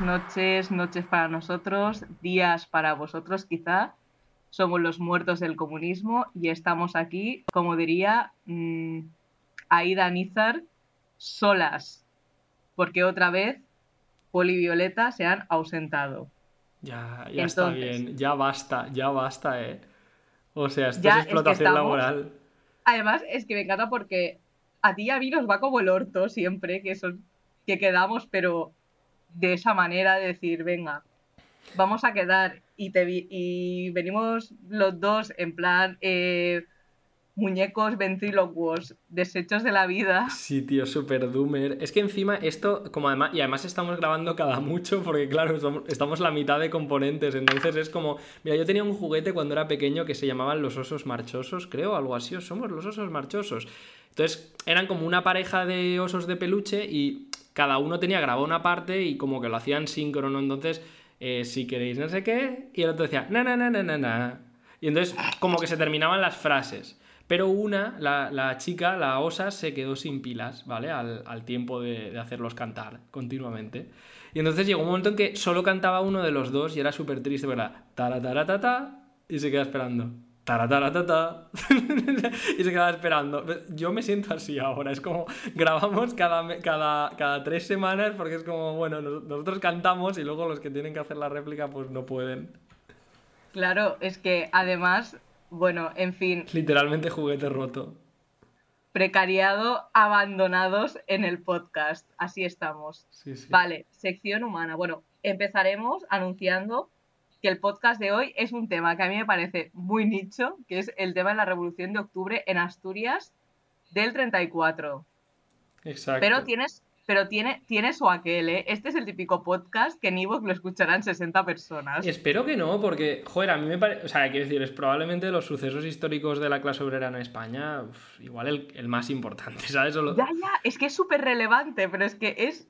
Buenas noches, noches para nosotros, días para vosotros quizá. Somos los muertos del comunismo y estamos aquí, como diría mmm, Aida Nizar, solas, porque otra vez Poli y Violeta se han ausentado. Ya, ya está bien, ya basta, ya basta, eh. O sea, esto es explotación laboral. Además, es que me encanta porque a ti y a mí nos va como el orto siempre, que son que quedamos, pero de esa manera de decir, venga, vamos a quedar y, te y venimos los dos en plan eh, muñecos ventrílocuos, desechos de la vida. Sí, tío, super doomer. Es que encima esto, como además, y además estamos grabando cada mucho, porque claro, estamos la mitad de componentes, entonces es como, mira, yo tenía un juguete cuando era pequeño que se llamaban los osos marchosos, creo, algo así, somos los osos marchosos. Entonces eran como una pareja de osos de peluche y cada uno tenía grabado una parte y como que lo hacían síncrono, entonces, eh, si queréis no sé qué, y el otro decía, na, na, na, na, na, na. Y entonces como que se terminaban las frases. Pero una, la, chica, la osa, se quedó sin pilas, ¿vale? Al, tiempo de, hacerlos cantar continuamente. Y entonces llegó un momento en que solo cantaba uno de los dos y era súper triste, ¿verdad? ta y se queda esperando. Tarataratata. y se quedaba esperando. Yo me siento así ahora. Es como grabamos cada, cada, cada tres semanas porque es como, bueno, nosotros cantamos y luego los que tienen que hacer la réplica pues no pueden. Claro, es que además bueno, en fin. Literalmente juguete roto. Precariado, abandonados en el podcast. Así estamos. Vale, sección humana. Bueno, empezaremos anunciando que el podcast de hoy es un tema que a mí me parece muy nicho, que es el tema de la Revolución de Octubre en Asturias del 34. Exacto. Pero tienes pero tiene, tiene su aquel, ¿eh? Este es el típico podcast que en Evox lo escucharán 60 personas. Espero que no, porque, joder, a mí me parece. O sea, quiero decir, es probablemente los sucesos históricos de la clase obrera en España, igual el, más importante, ¿sabes? Ya, ya, es que es súper relevante, pero es que es.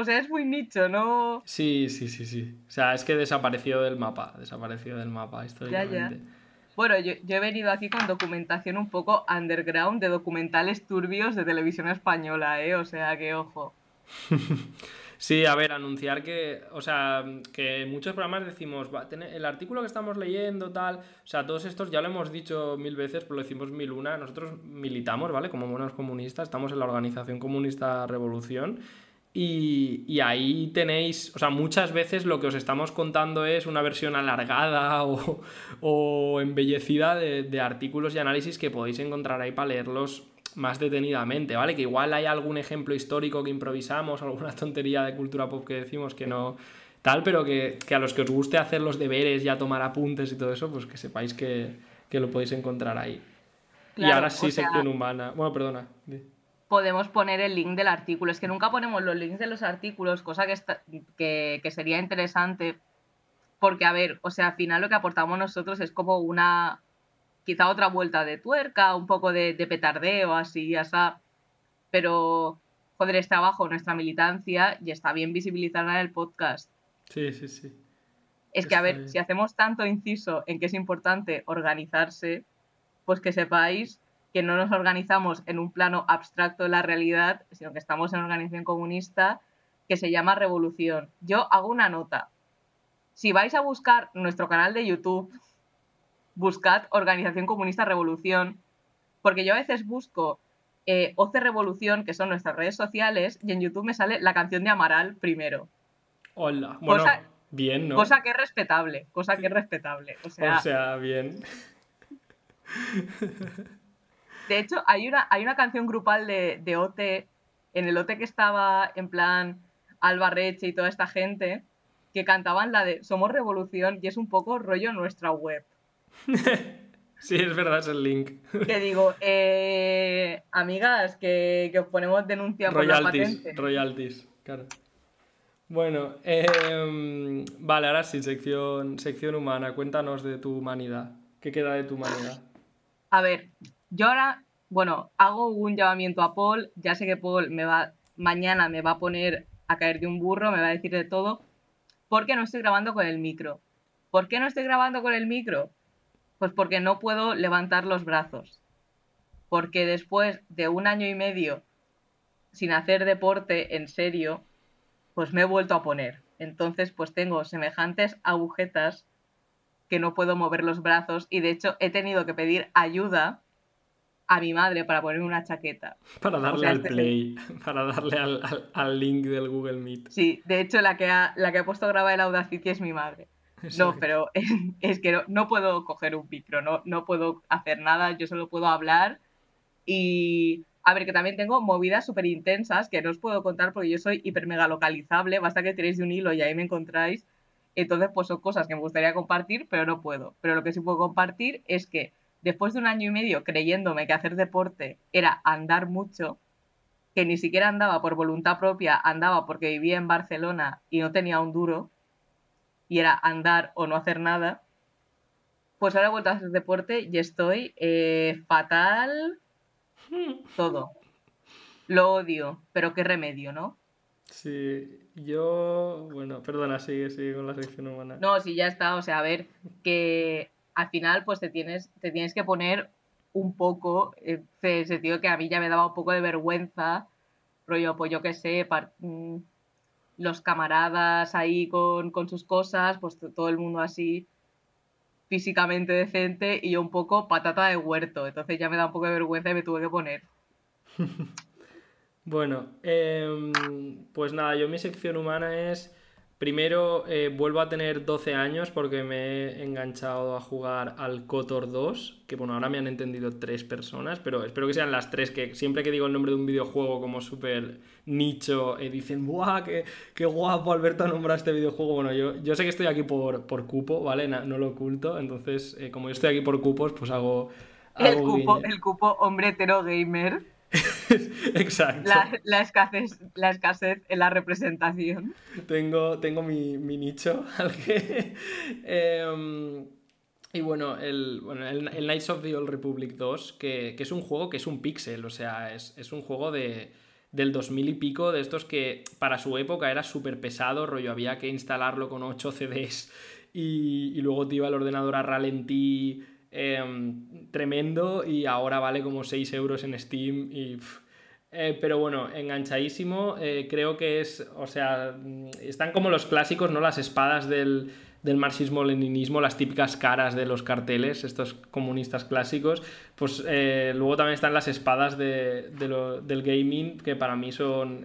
O sea, es muy nicho, ¿no? Sí, sí, sí, sí. O sea, es que desapareció del mapa, desapareció del mapa históricamente. Ya, ya. Bueno, yo, he venido aquí con documentación un poco underground de documentales turbios de televisión española, ¿eh? O sea, que ojo. Sí, a ver, anunciar que, o sea, que muchos programas decimos, va, el artículo que estamos leyendo, tal, o sea, todos estos ya lo hemos dicho mil veces, pero lo decimos mil una, nosotros militamos, ¿vale? Como buenos comunistas, estamos en la Organización Comunista Revolución y, ahí tenéis, o sea, muchas veces lo que os estamos contando es una versión alargada o, embellecida de, artículos y análisis que podéis encontrar ahí para leerlos más detenidamente, ¿vale? Que igual hay algún ejemplo histórico que improvisamos, alguna tontería de cultura pop que decimos que no tal, pero que, a los que os guste hacer los deberes y a tomar apuntes y todo eso, pues que sepáis que, lo podéis encontrar ahí. y ahora sí, sección humana. Bueno, perdona podemos poner el link del artículo. Es que nunca ponemos los links de los artículos, cosa que, que, sería interesante. Porque, a ver, o sea, al final lo que aportamos nosotros es como una, quizá otra vuelta de tuerca, un poco de, de petardeo, así, así. Pero, joder, está abajo nuestra militancia y está bien visibilizarla en el podcast. Sí, sí, sí. Es que, a ver, si hacemos tanto inciso en que es importante organizarse, pues que sepáis que no nos organizamos en un plano abstracto de la realidad, sino que estamos en una organización comunista que se llama Revolución. Yo hago una nota. Si vais a buscar nuestro canal de YouTube, buscad Organización Comunista Revolución, porque yo a veces busco eh, OCE Revolución, que son nuestras redes sociales, y en YouTube me sale la canción de Amaral primero. Hola, bueno, bien, ¿no? Cosa que es respetable, cosa que es respetable. O sea, o sea bien. De hecho, hay una, hay una canción grupal de, de OT, en el OT que estaba en plan Alba Reche y toda esta gente, que cantaban la de Somos Revolución y es un poco rollo nuestra web. sí, es verdad, es el link. Que digo, eh, amigas, que, os ponemos denuncia por la patente. Royalties, claro. Bueno, em, vale, ahora sí, sección, sección humana. Cuéntanos de tu humanidad. ¿Qué queda de tu humanidad? A ver, yo ahora, bueno, hago un llamamiento a Paul, ya sé que Paul me va, mañana me va a poner a caer de un burro, me va a decir de todo, porque no estoy grabando con el micro. ¿Por qué no estoy grabando con el micro? Pues porque no puedo levantar los brazos. Porque después de un año y medio sin hacer deporte en serio, pues me he vuelto a poner. Entonces, pues tengo semejantes agujetas que no puedo mover los brazos y de hecho he tenido que pedir ayuda a mi madre para ponerme una chaqueta. Para darle al este play, para darle al, link del Google Meet. Sí, de hecho la que ha, la que ha puesto a grabar el Audacity es mi madre. No, pero es, que no, puedo coger un micro, no, no puedo hacer nada, yo solo puedo hablar y... A ver, que también tengo movidas súper intensas que no os puedo contar porque yo soy hiper mega localizable, basta que tiréis de un hilo y ahí me encontráis. Entonces, pues son cosas que me gustaría compartir, pero no puedo. Pero lo que sí puedo compartir es que después de un año y medio creyéndome que hacer deporte era andar mucho, que ni siquiera andaba por voluntad propia, andaba porque vivía en Barcelona y no tenía un duro, y era andar o no hacer nada, pues ahora he vuelto a hacer deporte y estoy eh, fatal todo. Lo odio, pero qué remedio, ¿no? Sí, yo, bueno, perdona, sigue, sigue con la sección humana. No, sí, ya está, o sea, a ver, que al final pues te tienes, te tienes que poner un poco, en el sentido que a mí ya me daba un poco de vergüenza, rollo, pues yo qué sé, mm, los camaradas ahí con, sus cosas, pues todo el mundo así físicamente decente y yo un poco patata de huerto, entonces ya me da un poco de vergüenza y me tuve que poner. bueno, em, pues nada, yo mi sección humana es Primero, eh, vuelvo a tener 12 años porque me he enganchado a jugar al Kotor 2, que bueno, ahora me han entendido tres personas, pero espero que sean las tres que siempre que digo el nombre de un videojuego como súper nicho, eh, dicen, ¡buah, qué, qué, guapo Alberto nombra este videojuego! Bueno, yo, yo sé que estoy aquí por, por cupo, ¿vale? No, lo oculto, entonces eh, como yo estoy aquí por cupos, pues hago... el, cupo, el cupo hombre hetero gamer. Exacto. La, escasez, la escasez en la representación. Tengo, tengo mi, nicho al que... Em, y bueno el, bueno, el, Knights of the Old Republic 2, que, es un juego que es un pixel, o sea, es, un juego de, del 2000 y pico, de estos que para su época era súper pesado, rollo, había que instalarlo con 8 CDs y, y luego te iba el ordenador a ralentí Em, tremendo y ahora vale como 6 euros en Steam y... Eh, pero bueno, enganchadísimo. Eh, creo que es, o sea, están como los clásicos, ¿no? Las espadas del, del marxismo-leninismo, las típicas caras de los carteles, estos comunistas clásicos. Pues eh, luego también están las espadas de, del gaming, que para mí son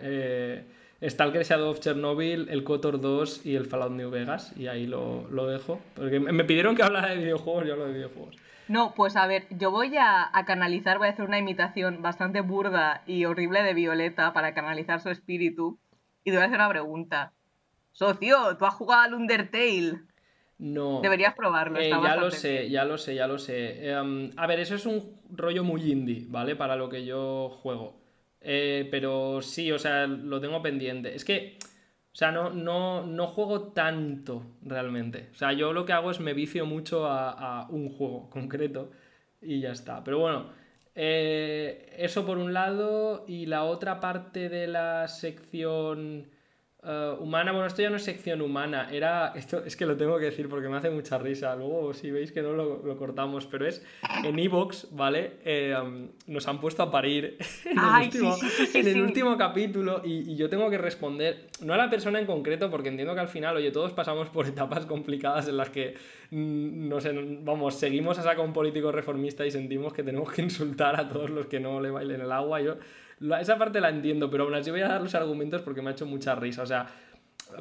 Stalker Shadow of Chernobyl, el Kotor 2 y el Fallout New Vegas. Y ahí lo, dejo. Porque me pidieron que hablara de videojuegos, yo hablo de videojuegos. No, pues a ver, yo voy a, canalizar, voy a hacer una imitación bastante burda y horrible de Violeta para canalizar su espíritu. Y te voy a hacer una pregunta. Socio, ¿tú has jugado al Undertale? No. Deberías probarlo. Eh, ya lo sé, ya lo sé, ya lo sé. Em, a ver, eso es un rollo muy indie, ¿vale? Para lo que yo juego. Eh, pero sí, o sea, lo tengo pendiente. Es que, o sea, no, no, no juego tanto realmente. O sea, yo lo que hago es me vicio mucho a, un juego concreto y ya está. Pero bueno, eh, eso por un lado y la otra parte de la sección eh, humana, bueno, esto ya no es sección humana, era, esto es que lo tengo que decir porque me hace mucha risa, luego si veis que no lo, cortamos, pero es en Evox, ¿vale? Eh, nos han puesto a parir en el último, capítulo y, yo tengo que responder, no a la persona en concreto, porque entiendo que al final, oye, todos pasamos por etapas complicadas en las que, mm, no sé, vamos, seguimos a sacar un político reformista y sentimos que tenemos que insultar a todos los que no le bailen el agua. Yo esa parte la entiendo, pero aún así voy a dar los argumentos porque me ha hecho mucha risa. O sea,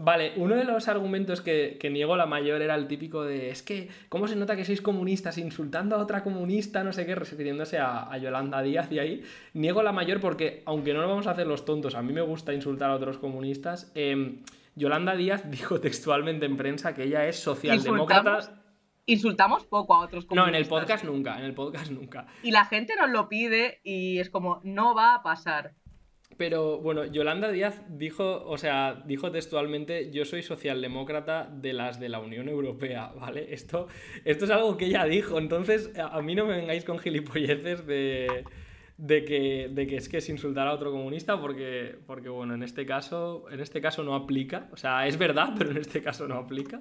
Vale, uno de los argumentos que, niego la mayor era el típico de es que, ¿cómo se nota que sois comunistas insultando a otra comunista, no sé qué, refiriéndose a, Yolanda Díaz y ahí? Niego la mayor porque, aunque no lo vamos a hacer los tontos, a mí me gusta insultar a otros comunistas, em, Yolanda Díaz dijo textualmente en prensa que ella es socialdemócrata insultamos poco a otros comunistas. No, en el podcast nunca, en el podcast nunca. Y la gente nos lo pide y es como, no va a pasar. Pero bueno, Yolanda Díaz dijo, o sea, dijo textualmente, yo soy socialdemócrata de las de la Unión Europea, ¿vale? Esto, esto es algo que ella dijo, entonces a mí no me vengáis con gilipolleces de, de, que, de que es que es insultar a otro comunista, porque, porque bueno, en este, caso, en este caso no aplica, o sea, es verdad, pero en este caso no aplica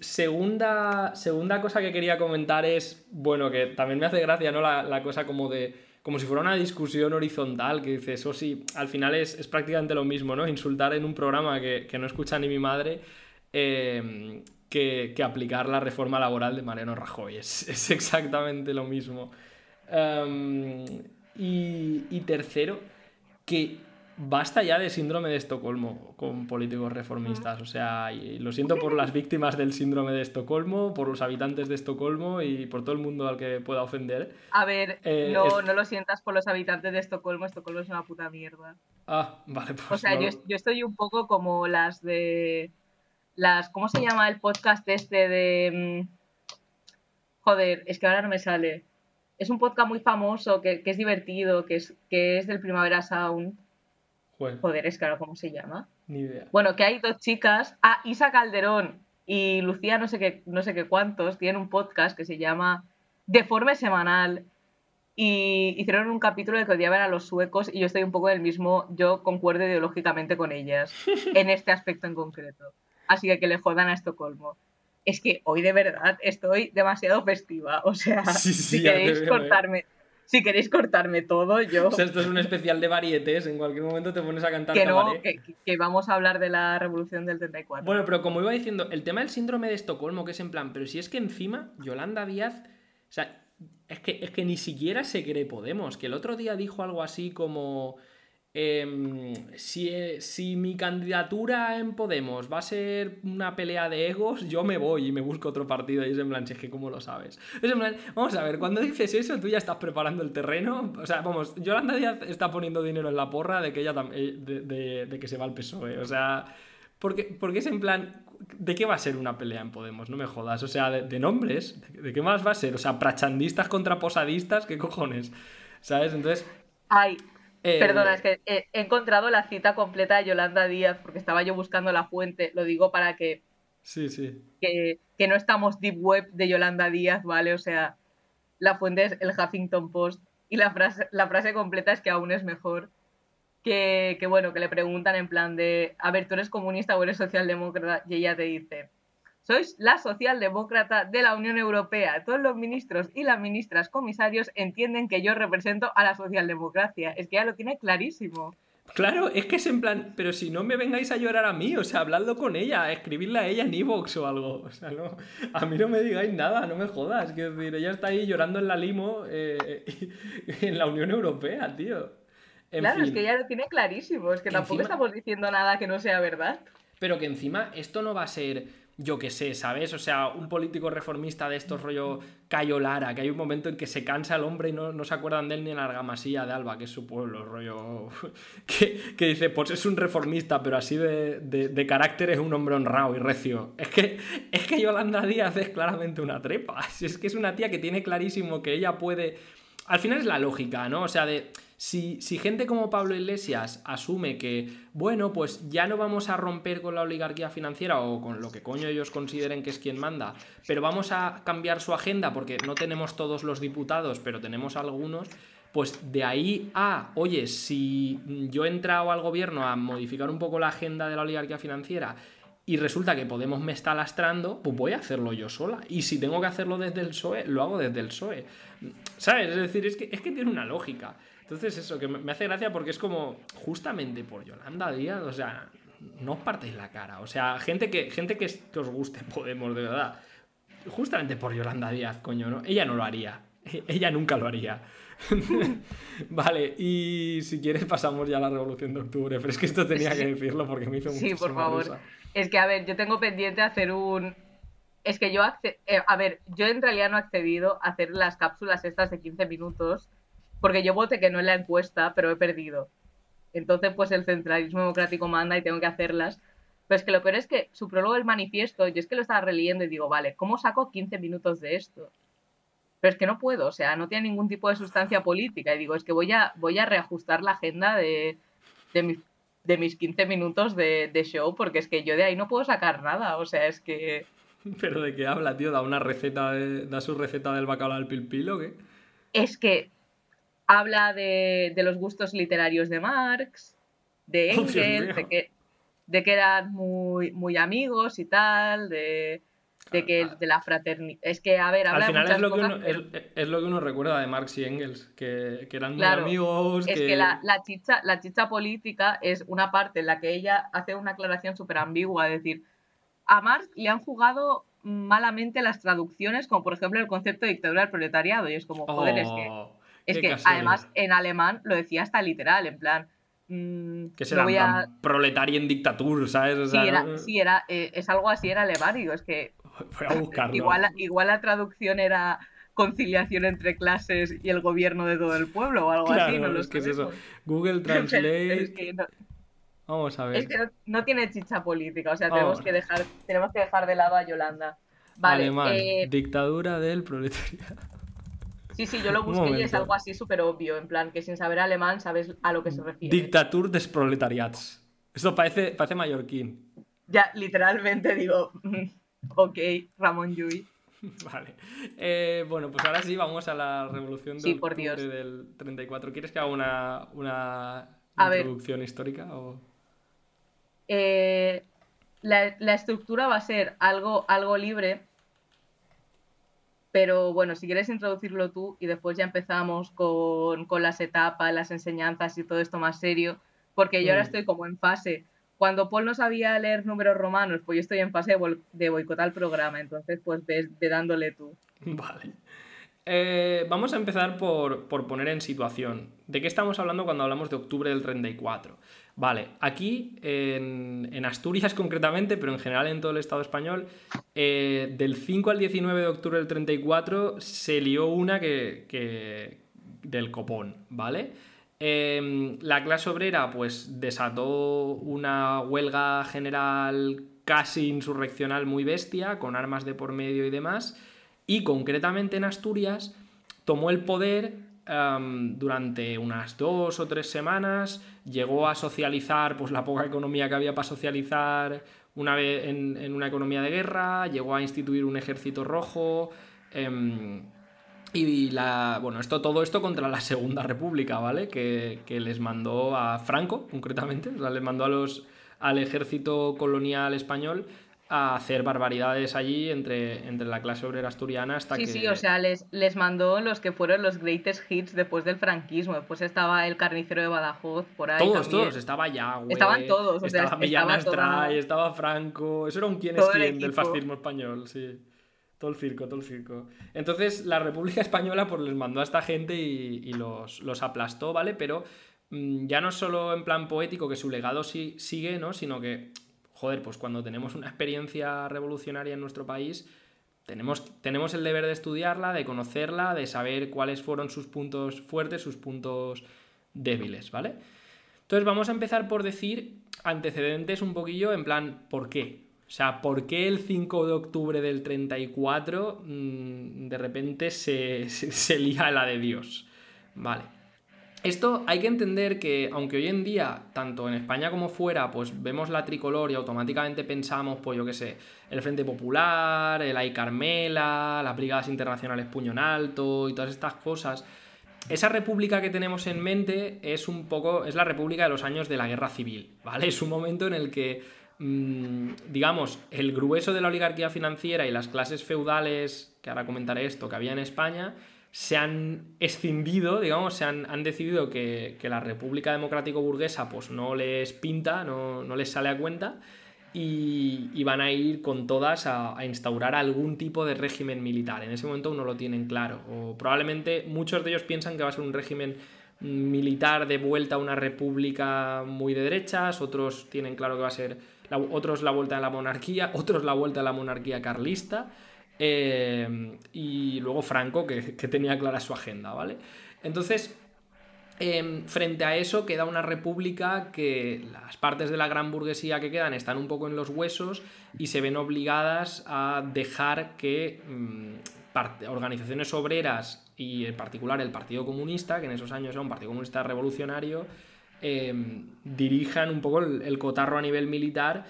segunda, segunda cosa que quería comentar es, bueno, que también me hace gracia, ¿no? La, cosa como de, como si fuera una discusión horizontal, que dices, eso sí, al final es, prácticamente lo mismo, ¿no? Insultar en un programa que, no escucha ni mi madre. Eh, que, aplicar la reforma laboral de Mariano Rajoy. Es, exactamente lo mismo. Em, y, y, tercero, que basta ya de síndrome de Estocolmo con políticos reformistas. O sea, lo siento por las víctimas del síndrome de Estocolmo, por los habitantes de Estocolmo y por todo el mundo al que pueda ofender. A ver, eh, no, no, lo sientas por los habitantes de Estocolmo, Estocolmo es una puta mierda. Ah, vale, pues. O sea, yo, yo, estoy un poco como las de. Las, ¿Cómo se llama el podcast este de. Mm, joder, es que ahora no me sale. Es un podcast muy famoso, que, que es divertido, que es, que es del Primavera Sound Joder, es claro, ¿cómo se llama? Ni idea. Bueno, que hay dos chicas, ah, Isa Calderón y Lucía no sé qué, no sé qué cuántos, tienen un podcast que se llama Deforme Semanal y hicieron un capítulo de que odiaban a los suecos y yo estoy un poco del mismo, yo concuerdo ideológicamente con ellas en este aspecto en concreto. Así que que le jodan a Estocolmo. Es que hoy de verdad estoy demasiado festiva, o sea, si queréis cortarme si queréis cortarme todo, yo... O sea, esto es un especial de varietés, en cualquier momento te pones a cantar Que no, que, vamos a hablar de la revolución del 34. Bueno, pero como iba diciendo, el tema del síndrome de Estocolmo, que es en plan, pero si es que encima Yolanda Díaz, o sea, es que, es que ni siquiera se cree Podemos, que el otro día dijo algo así como... Em, si, eh, si, mi candidatura en Podemos va a ser una pelea de egos, yo me voy y me busco otro partido. Y es en plan, es ¿cómo lo sabes? Vamos a ver, cuando dices eso, tú ya estás preparando el terreno. O sea, vamos, Yolanda Díaz está poniendo dinero en la porra de que ella eh, de, de, que se va al PSOE. O sea, porque, porque es en plan, ¿de qué va a ser una pelea en Podemos? No me jodas. O sea, de, nombres, ¿de, qué más va a ser? O sea, prachandistas contra posadistas, ¿qué cojones? ¿Sabes? Entonces. Ay, eh, Perdona, es que he, encontrado la cita completa de Yolanda Díaz porque estaba yo buscando la fuente. Lo digo para que. Sí, sí. Que, no estamos deep web de Yolanda Díaz, ¿vale? O sea, la fuente es el Huffington Post y la frase, la frase completa es que aún es mejor. Que, que bueno, que le preguntan en plan de, a ver, ¿tú eres comunista o eres socialdemócrata? Y ella te dice, sois la socialdemócrata de la Unión Europea. Todos los ministros y las ministras comisarios entienden que yo represento a la socialdemocracia. Es que ya lo tiene clarísimo. Claro, es que es en plan, pero si no me vengáis a llorar a mí, o sea, habladlo con ella, escribirle a ella en Evox o algo. O sea, no, a mí no me digáis nada, no me jodas. Quiero decir, ella está ahí llorando en la limo eh, en la Unión Europea, tío. claro, es que ella lo tiene clarísimo, es que tampoco estamos diciendo nada que no sea verdad. Pero que encima esto no va a ser yo qué sé, ¿sabes? O sea, un político reformista de estos rollo Cayo Lara, que hay un momento en que se cansa el hombre y no, se acuerdan de él ni en la argamasilla de Alba, que es su pueblo, rollo. Que, dice, pues es un reformista, pero así de, carácter es un hombre honrado y recio. Es que, es que Yolanda Díaz es claramente una trepa. Es que es una tía que tiene clarísimo que ella puede. Al final es la lógica, ¿no? O sea, de si, gente como Pablo Iglesias asume que, bueno, pues ya no vamos a romper con la oligarquía financiera o con lo que coño ellos consideren que es quien manda, pero vamos a cambiar su agenda porque no tenemos todos los diputados, pero tenemos algunos, pues de ahí a, oye, si yo he entrado al gobierno a modificar un poco la agenda de la oligarquía financiera y resulta que Podemos me está lastrando, pues voy a hacerlo yo sola. Y si tengo que hacerlo desde el PSOE, lo hago desde el PSOE. ¿Sabes? Es decir, es que, es que tiene una lógica. Entonces eso, que me hace gracia porque es como justamente por Yolanda Díaz, o sea, no os partéis la cara. O sea, gente que, gente que, os guste Podemos, de verdad. Justamente por Yolanda Díaz, coño, ¿no? Ella no lo haría. Ella nunca lo haría. vale, y si quieres pasamos ya a la Revolución de Octubre, pero es que esto tenía que decirlo porque me hizo Sí, por favor. Es que, a ver, yo tengo pendiente hacer un... Es que yo, eh, a ver, yo en realidad no he accedido a hacer las cápsulas estas de 15 minutos porque yo voté que no en la encuesta, pero he perdido. Entonces, pues el centralismo democrático manda y tengo que hacerlas. Pero es que lo peor es que su prólogo del manifiesto, yo es que lo estaba releyendo y digo, vale, ¿cómo saco 15 minutos de esto? Pero es que no puedo, o sea, no tiene ningún tipo de sustancia política. Y digo, es que voy a, voy a reajustar la agenda de, de, mis 15 minutos de, de, show, porque es que yo de ahí no puedo sacar nada. O sea, es que. ¿Pero de qué habla, tío? ¿Da una receta da su receta del bacalao al pilpil o qué? Es que habla de, los gustos literarios de Marx, de Engels, de, que, de que eran muy, muy amigos y tal, de... de que de la fraternidad. Es que, a ver, Al final es lo, que uno, es, lo que uno recuerda de Marx y Engels, que, que eran muy amigos. Es que, la, la, chicha, la chicha política es una parte en la que ella hace una aclaración súper ambigua, es decir, a Marx le han jugado malamente las traducciones, como por ejemplo el concepto de dictadura del proletariado, y es como, joder, es que, oh, es que además en alemán lo decía hasta literal, en plan, Mm, que será a... proletaria en dictadura, ¿sabes? sí, era, eh, es algo así, era alevario, es que... Voy a buscarlo. Igual, igual la traducción era conciliación entre clases y el gobierno de todo el pueblo o algo así, no es que es eso. Google Translate... Vamos a ver. Es que no, tiene chicha política, o sea, tenemos que, dejar, tenemos que dejar de lado a Yolanda. Vale, Alemán, eh, dictadura del proletariado. Sí, sí, yo lo busqué y es algo así súper obvio, en plan que sin saber alemán sabes a lo que se refiere. Dictatur des proletariats. Esto parece, parece mallorquín. Ya, literalmente digo, ok, Ramón Llull. Vale. Eh, bueno, pues ahora sí vamos a la revolución del 34. ¿Quieres que haga una, una introducción histórica? O... Eh, la, la, estructura va a ser algo, algo libre, pero bueno, si quieres introducirlo tú y después ya empezamos con, las etapas, las enseñanzas y todo esto más serio, porque yo ahora estoy como en fase. Cuando Paul no sabía leer números romanos, pues yo estoy en fase de, boicotar el programa, entonces pues ve, dándole tú. Vale. Eh, vamos a empezar por, por, poner en situación. ¿De qué estamos hablando cuando hablamos de octubre del 34? Vale, aquí en, Asturias concretamente, pero en general en todo el Estado español, eh, del 5 al 19 de octubre del 34 se lió una que, del copón, ¿vale? Em, la clase obrera pues desató una huelga general casi insurreccional muy bestia, con armas de por medio y demás, y concretamente en Asturias tomó el poder durante unas dos o tres semanas, llegó a socializar pues, la poca economía que había para socializar una vez en, una economía de guerra, llegó a instituir un ejército rojo. Em, y la, bueno, esto, todo esto contra la Segunda República, ¿vale? Que, que les mandó a Franco, concretamente, les mandó a los, al ejército colonial español a hacer barbaridades allí entre, entre la clase obrera asturiana hasta que... Sí, sí, o sea, les, les mandó los que fueron los greatest hits después del franquismo. Después estaba el carnicero de Badajoz por ahí Todos, todos. Estaba Yagüe. Estaban todos. O sea, estaba Millán Astray, estaba Franco... Eso era un quién es quién del fascismo español, sí. Todo el circo, todo el circo. Entonces, la República Española pues les mandó a esta gente y, los, los, aplastó, ¿vale? Pero mm, ya no solo en plan poético, que su legado sí, sigue, ¿no? Sino que joder, pues cuando tenemos una experiencia revolucionaria en nuestro país, tenemos, tenemos el deber de estudiarla, de conocerla, de saber cuáles fueron sus puntos fuertes, sus puntos débiles, ¿vale? Entonces vamos a empezar por decir antecedentes un poquillo en plan, ¿por qué? O sea, ¿por qué el 5 de octubre del 34 mm, de repente se, se, se lía la de Dios? Vale. Esto hay que entender que, aunque hoy en día, tanto en España como fuera, pues vemos la tricolor y automáticamente pensamos, pues yo qué sé, el Frente Popular, el Ay Carmela, las Brigadas Internacionales Puño en Alto y todas estas cosas, esa república que tenemos en mente es un poco, es la república de los años de la guerra civil, ¿vale? Es un momento en el que, mm, digamos, el grueso de la oligarquía financiera y las clases feudales, que ahora comentaré esto, que había en España, se han escindido, digamos, se han, decidido que, la República Democrático Burguesa pues no les pinta, no, les sale a cuenta y, van a ir con todas a, instaurar algún tipo de régimen militar. En ese momento uno lo tienen claro. O probablemente muchos de ellos piensan que va a ser un régimen militar de vuelta a una república muy de derechas, otros tienen claro que va a ser, otros la vuelta a la monarquía, otros la vuelta a la monarquía carlista. Eh, y luego Franco, que, tenía clara su agenda, ¿vale? Entonces, em, frente a eso queda una república que las partes de la gran burguesía que quedan están un poco en los huesos y se ven obligadas a dejar que mm, organizaciones obreras y en particular el Partido Comunista, que en esos años era un Partido Comunista revolucionario, em, dirijan un poco el cotarro a nivel militar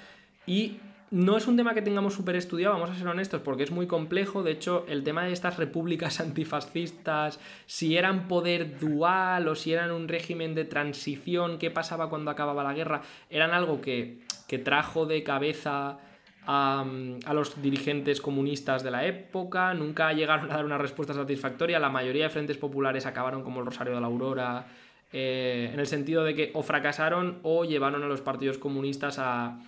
y no es un tema que tengamos súper estudiado, vamos a ser honestos, porque es muy complejo. De hecho, el tema de estas repúblicas antifascistas, si eran poder dual o si eran un régimen de transición, qué pasaba cuando acababa la guerra, eran algo que, trajo de cabeza a, los dirigentes comunistas de la época, nunca llegaron a dar una respuesta satisfactoria, la mayoría de frentes populares acabaron como el Rosario de la Aurora, eh, en el sentido de que o fracasaron o llevaron a los partidos comunistas a,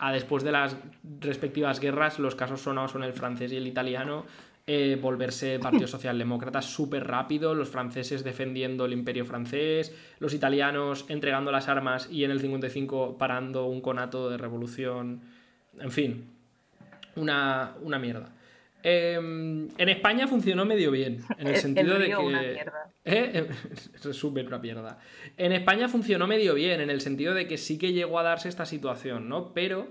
a después de las respectivas guerras, los casos sonados son el francés y el italiano, eh, volverse Partido Socialdemócrata súper rápido, los franceses defendiendo el imperio francés, los italianos entregando las armas y en el 55 parando un conato de revolución en fin, una, mierda. Em, en España funcionó medio bien, en el sentido de que... Una mierda. ¿Eh? Resumen, una mierda. En España funcionó medio bien, en el sentido de que sí que llegó a darse esta situación, ¿no? Pero...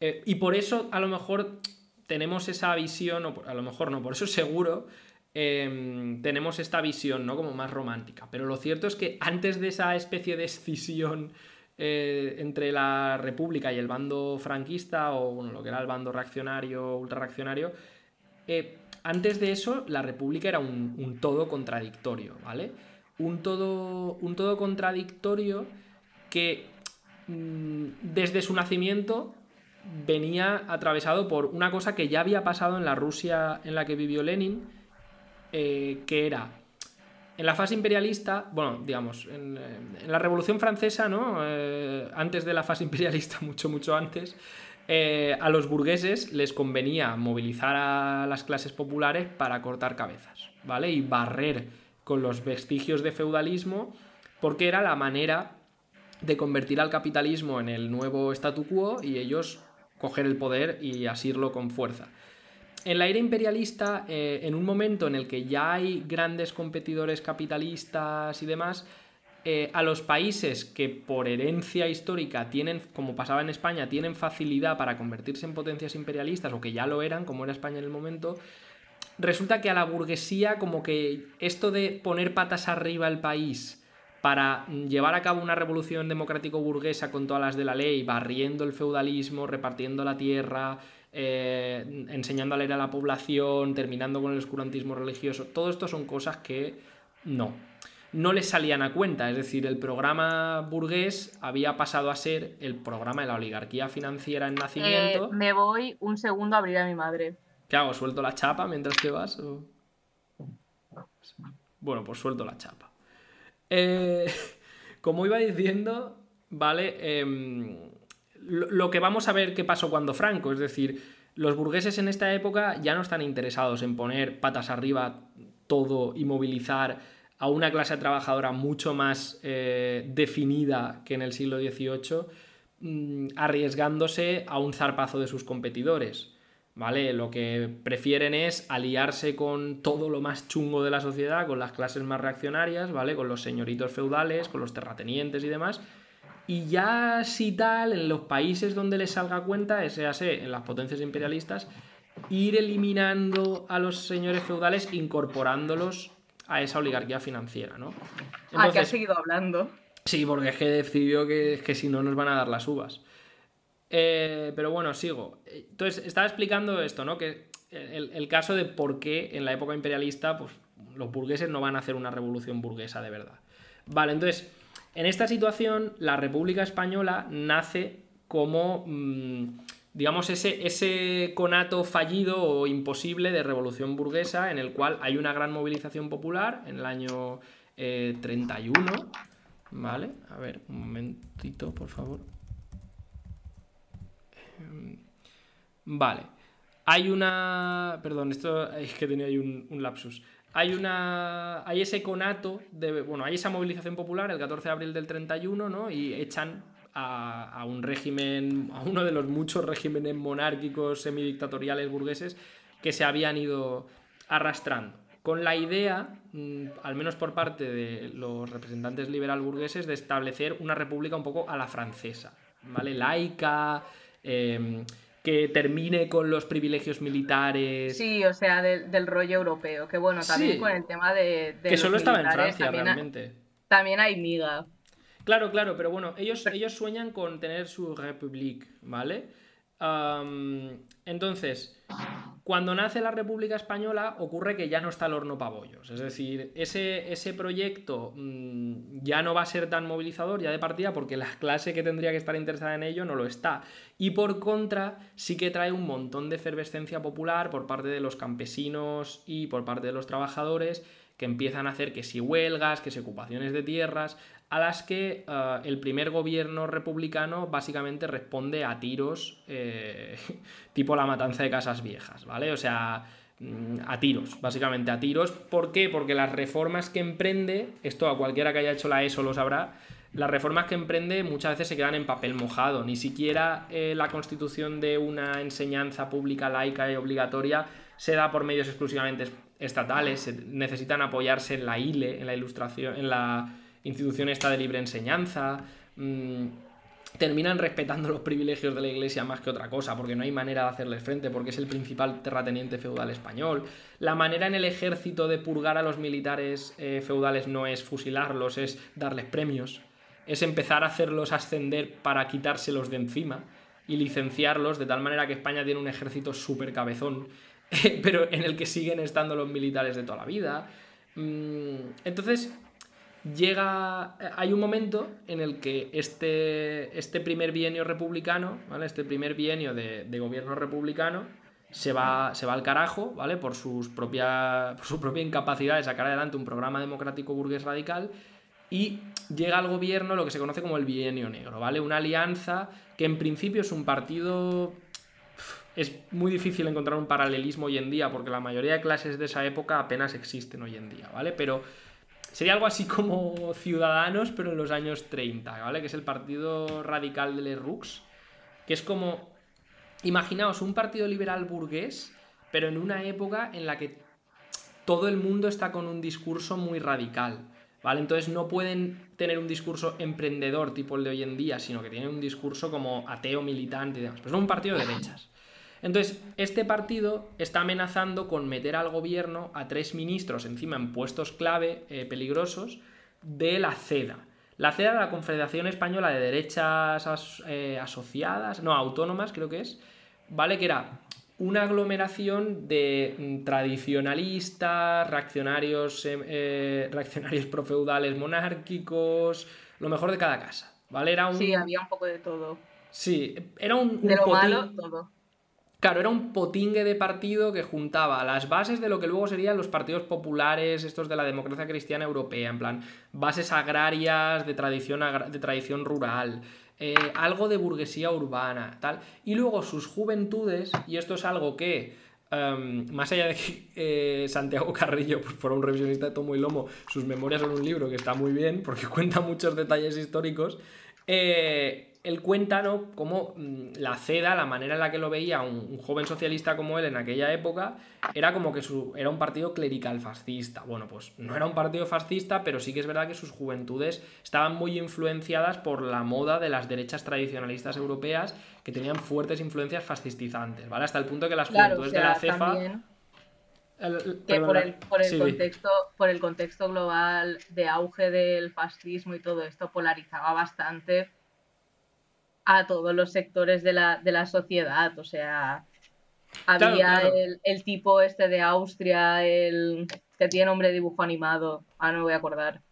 Eh, y por eso a lo mejor tenemos esa visión, o a lo mejor no, por eso seguro em, tenemos esta visión, ¿no? Como más romántica. Pero lo cierto es que antes de esa especie de escisión eh, entre la República y el bando franquista, o bueno, lo que era el bando reaccionario, ultrarreaccionario, eh, antes de eso la República era un, todo contradictorio, ¿vale? Un todo, un todo contradictorio que mm, desde su nacimiento venía atravesado por una cosa que ya había pasado en la Rusia en la que vivió Lenin, eh, que era en la fase imperialista, bueno, digamos, en, la Revolución Francesa, ¿no? Eh, antes de la fase imperialista, mucho, mucho antes, eh, a los burgueses les convenía movilizar a las clases populares para cortar cabezas, ¿vale? Y barrer con los vestigios de feudalismo, porque era la manera de convertir al capitalismo en el nuevo statu quo y ellos coger el poder y asirlo con fuerza en la era imperialista, eh, en un momento en el que ya hay grandes competidores capitalistas y demás, eh, a los países que por herencia histórica tienen, como pasaba en España, tienen facilidad para convertirse en potencias imperialistas o que ya lo eran, como era España en el momento, resulta que a la burguesía como que esto de poner patas arriba el país para llevar a cabo una revolución democrático burguesa con todas las de la ley, barriendo el feudalismo, repartiendo la tierra, eh, enseñando a leer a la población, terminando con el oscurantismo religioso, todo esto son cosas que no, no les salían a cuenta. Es decir, el programa burgués había pasado a ser el programa de la oligarquía financiera en nacimiento. Eh, me voy un segundo a abrir a mi madre. ¿Qué hago? ¿Suelto la chapa mientras te vas? Bueno, pues suelto la chapa. Eh, como iba diciendo, ¿vale? Em, lo que vamos a ver qué pasó cuando Franco, es decir, los burgueses en esta época ya no están interesados en poner patas arriba todo y movilizar a una clase trabajadora mucho más eh, definida que en el siglo XVIII, mm, arriesgándose a un zarpazo de sus competidores. ¿Vale? Lo que prefieren es aliarse con todo lo más chungo de la sociedad, con las clases más reaccionarias, ¿vale? Con los señoritos feudales, con los terratenientes y demás, y ya si tal, en los países donde les salga cuenta, ese en las potencias imperialistas, ir eliminando a los señores feudales, incorporándolos a esa oligarquía financiera, ¿no? ah, que ha seguido hablando. Sí, porque es que decidió que, que si no nos van a dar las uvas. Eh, pero bueno, sigo. Entonces, estaba explicando esto, ¿no? Que el, el, caso de por qué en la época imperialista, pues los burgueses no van a hacer una revolución burguesa de verdad. Vale, entonces, en esta situación, la República Española nace como, mm, digamos, ese, ese conato fallido o imposible de revolución burguesa en el cual hay una gran movilización popular en el año 31. Eh, ¿Vale? A ver, un momentito, por favor. Em, vale. Hay una... Perdón, esto es que tenía ahí un lapsus hay una hay ese conato de bueno hay esa movilización popular el 14 de abril del 31 no y echan a, un régimen a uno de los muchos regímenes monárquicos semidictatoriales burgueses que se habían ido arrastrando con la idea mm, al menos por parte de los representantes liberal burgueses de establecer una república un poco a la francesa vale laica em, que termine con los privilegios militares. Sí, o sea, del rollo europeo. Que bueno, también con el tema de. que solo estaba en Francia, realmente. también hay miga. Claro, claro, pero bueno, ellos, ellos sueñan con tener su republique, ¿vale? entonces, cuando nace la República Española ocurre que ya no está el horno pabollos. Es decir, ese, ese proyecto mm, ya no va a ser tan movilizador ya de partida porque la clase que tendría que estar interesada en ello no lo está. Y por contra, sí que trae un montón de efervescencia popular por parte de los campesinos y por parte de los trabajadores que empiezan a hacer que si huelgas, que si ocupaciones de tierras, a las que eh, el primer gobierno republicano básicamente responde a tiros, eh, tipo la matanza de casas viejas, ¿vale? O sea, mm, a tiros, básicamente a tiros. ¿Por qué? Porque las reformas que emprende, esto a cualquiera que haya hecho la ESO lo sabrá, las reformas que emprende muchas veces se quedan en papel mojado. Ni siquiera eh, la constitución de una enseñanza pública laica y obligatoria se da por medios exclusivamente estatales. necesitan apoyarse en la ILE, en la ilustración, en la institución esta de libre enseñanza, mm, terminan respetando los privilegios de la iglesia más que otra cosa, porque no hay manera de hacerles frente, porque es el principal terrateniente feudal español. La manera en el ejército de purgar a los militares eh, feudales no es fusilarlos, es darles premios, es empezar a hacerlos ascender para quitárselos de encima y licenciarlos, de tal manera que España tiene un ejército súper cabezón, pero en el que siguen estando los militares de toda la vida. Mm, entonces, llega. Hay un momento en el que este, este primer bienio republicano, ¿vale? Este primer bienio de, gobierno republicano se va, se va al carajo, ¿vale? Por, sus propia, por su propia incapacidad de sacar adelante un programa democrático burgués radical y llega al gobierno lo que se conoce como el bienio negro, ¿vale? Una alianza que en principio es un partido... Es muy difícil encontrar un paralelismo hoy en día porque la mayoría de clases de esa época apenas existen hoy en día, ¿vale? Pero Sería algo así como Ciudadanos, pero en los años 30, ¿vale? Que es el partido radical de Les Rux, que es como, imaginaos, un partido liberal burgués, pero en una época en la que todo el mundo está con un discurso muy radical, ¿vale? Entonces no pueden tener un discurso emprendedor tipo el de hoy en día, sino que tienen un discurso como ateo, militante y demás. Pues es un partido de derechas. Entonces, este partido está amenazando con meter al gobierno a tres ministros encima en puestos clave eh, peligrosos de la CEDA. La CEDA, la Confederación Española de Derechas eh, Asociadas, no, autónomas creo que es, ¿vale? Que era una aglomeración de mm, tradicionalistas, reaccionarios, eh, reaccionarios profeudales monárquicos, lo mejor de cada casa, ¿vale? Era un... Sí, había un poco de todo. Sí, era un... de lo malo, todo. Claro, era un potingue de partido que juntaba las bases de lo que luego serían los partidos populares, estos de la democracia cristiana europea, en plan, bases agrarias de tradición, de tradición rural, eh, algo de burguesía urbana, tal. Y luego sus juventudes, y esto es algo que, em, más allá de que eh, Santiago Carrillo pues, fuera un revisionista de tomo y lomo, sus memorias son un libro que está muy bien porque cuenta muchos detalles históricos. Eh, él cuenta ¿no? cómo mm, la CEDA, la manera en la que lo veía un, joven socialista como él en aquella época, era como que su, era un partido clerical fascista. Bueno, pues no era un partido fascista, pero sí que es verdad que sus juventudes estaban muy influenciadas por la moda de las derechas tradicionalistas europeas que tenían fuertes influencias fascistizantes, ¿vale? Hasta el punto que las juventudes de la CEFA... que por el, por el contexto, por el contexto global de auge del fascismo y todo esto polarizaba bastante a todos los sectores de la, de la sociedad. O sea, había El, tipo este de Austria, el que tiene nombre de dibujo animado. Ah, no me voy a acordar.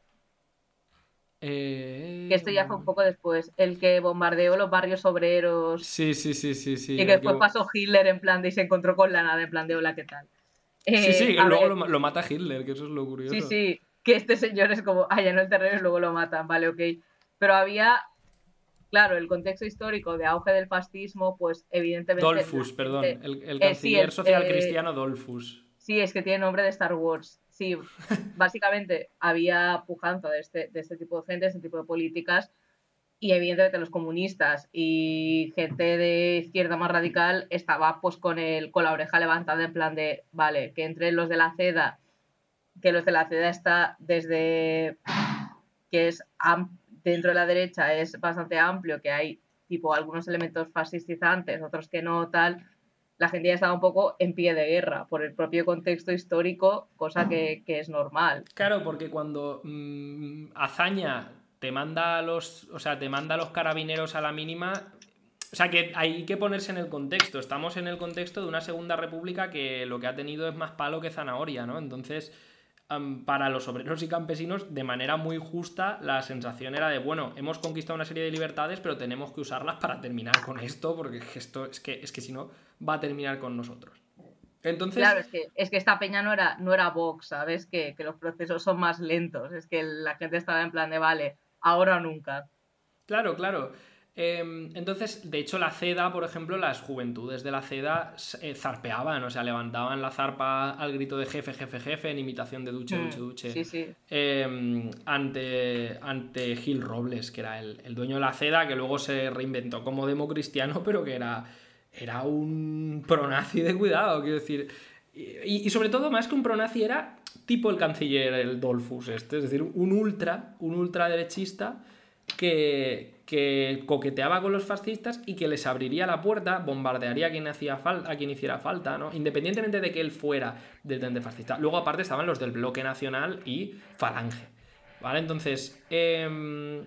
Eh, que esto ya fue un poco después. El que bombardeó los barrios obreros. Sí, sí, sí, sí. sí y que después pasó Hitler en plan de y se encontró con la nada en plan de hola, ¿qué tal? sí, sí, eh, luego lo, mata Hitler, que eso es lo curioso. Sí, sí, que este señor es como, ah, ya no el terreno y luego lo matan, vale, ok. Pero había claro, el contexto histórico de auge del fascismo, pues evidentemente... Dolfus, perdón, el, el eh, canciller social cristiano Dolfus. Sí, es que tiene nombre de Star Wars. Sí, básicamente había pujanza de este, de este tipo de gente, de este tipo de políticas, y evidentemente los comunistas y gente de izquierda más radical estaba pues con, el, con la oreja levantada en plan de, vale, que entre los de la CEDA, que los de la CEDA está desde que es dentro de la derecha es bastante amplio, que hay tipo algunos elementos fascistizantes, otros que no, tal, la gente ya estaba un poco en pie de guerra por el propio contexto histórico, cosa que, es normal. Claro, porque cuando mm, Azaña te manda a los, o sea, te manda los carabineros a la mínima, O sea que hay que ponerse en el contexto. Estamos en el contexto de una segunda república que lo que ha tenido es más palo que zanahoria, ¿no? Entonces, para los obreros y campesinos, de manera muy justa, la sensación era de, bueno, hemos conquistado una serie de libertades, pero tenemos que usarlas para terminar con esto, porque esto es que, es que si no, va a terminar con nosotros. Entonces... Claro, es que, es que esta peña no era, no era Vox, ¿sabes? Que, que los procesos son más lentos. Es que la gente estaba en plan de, vale, ahora o nunca. Claro, claro. Em, entonces, de hecho, la CEDA, por ejemplo, las juventudes de la CEDA eh, zarpeaban, o sea, levantaban la zarpa al grito de jefe, jefe, jefe, en imitación de duche, duche, mm, duche. Sí, sí. Em, ante, ante Gil Robles, que era el, dueño de la CEDA, que luego se reinventó como democristiano, pero que era, era un pronazi de cuidado, quiero decir. Y, y, sobre todo, más que un pronazi, era tipo el canciller, el Dolfus, este, es decir, un ultra, un ultraderechista que, que coqueteaba con los fascistas y que les abriría la puerta, bombardearía a quien, hacía a quien hiciera falta, ¿no? independientemente de que él fuera del tente fascista. Luego, aparte, estaban los del bloque nacional y Falange. ¿Vale? Entonces, eh,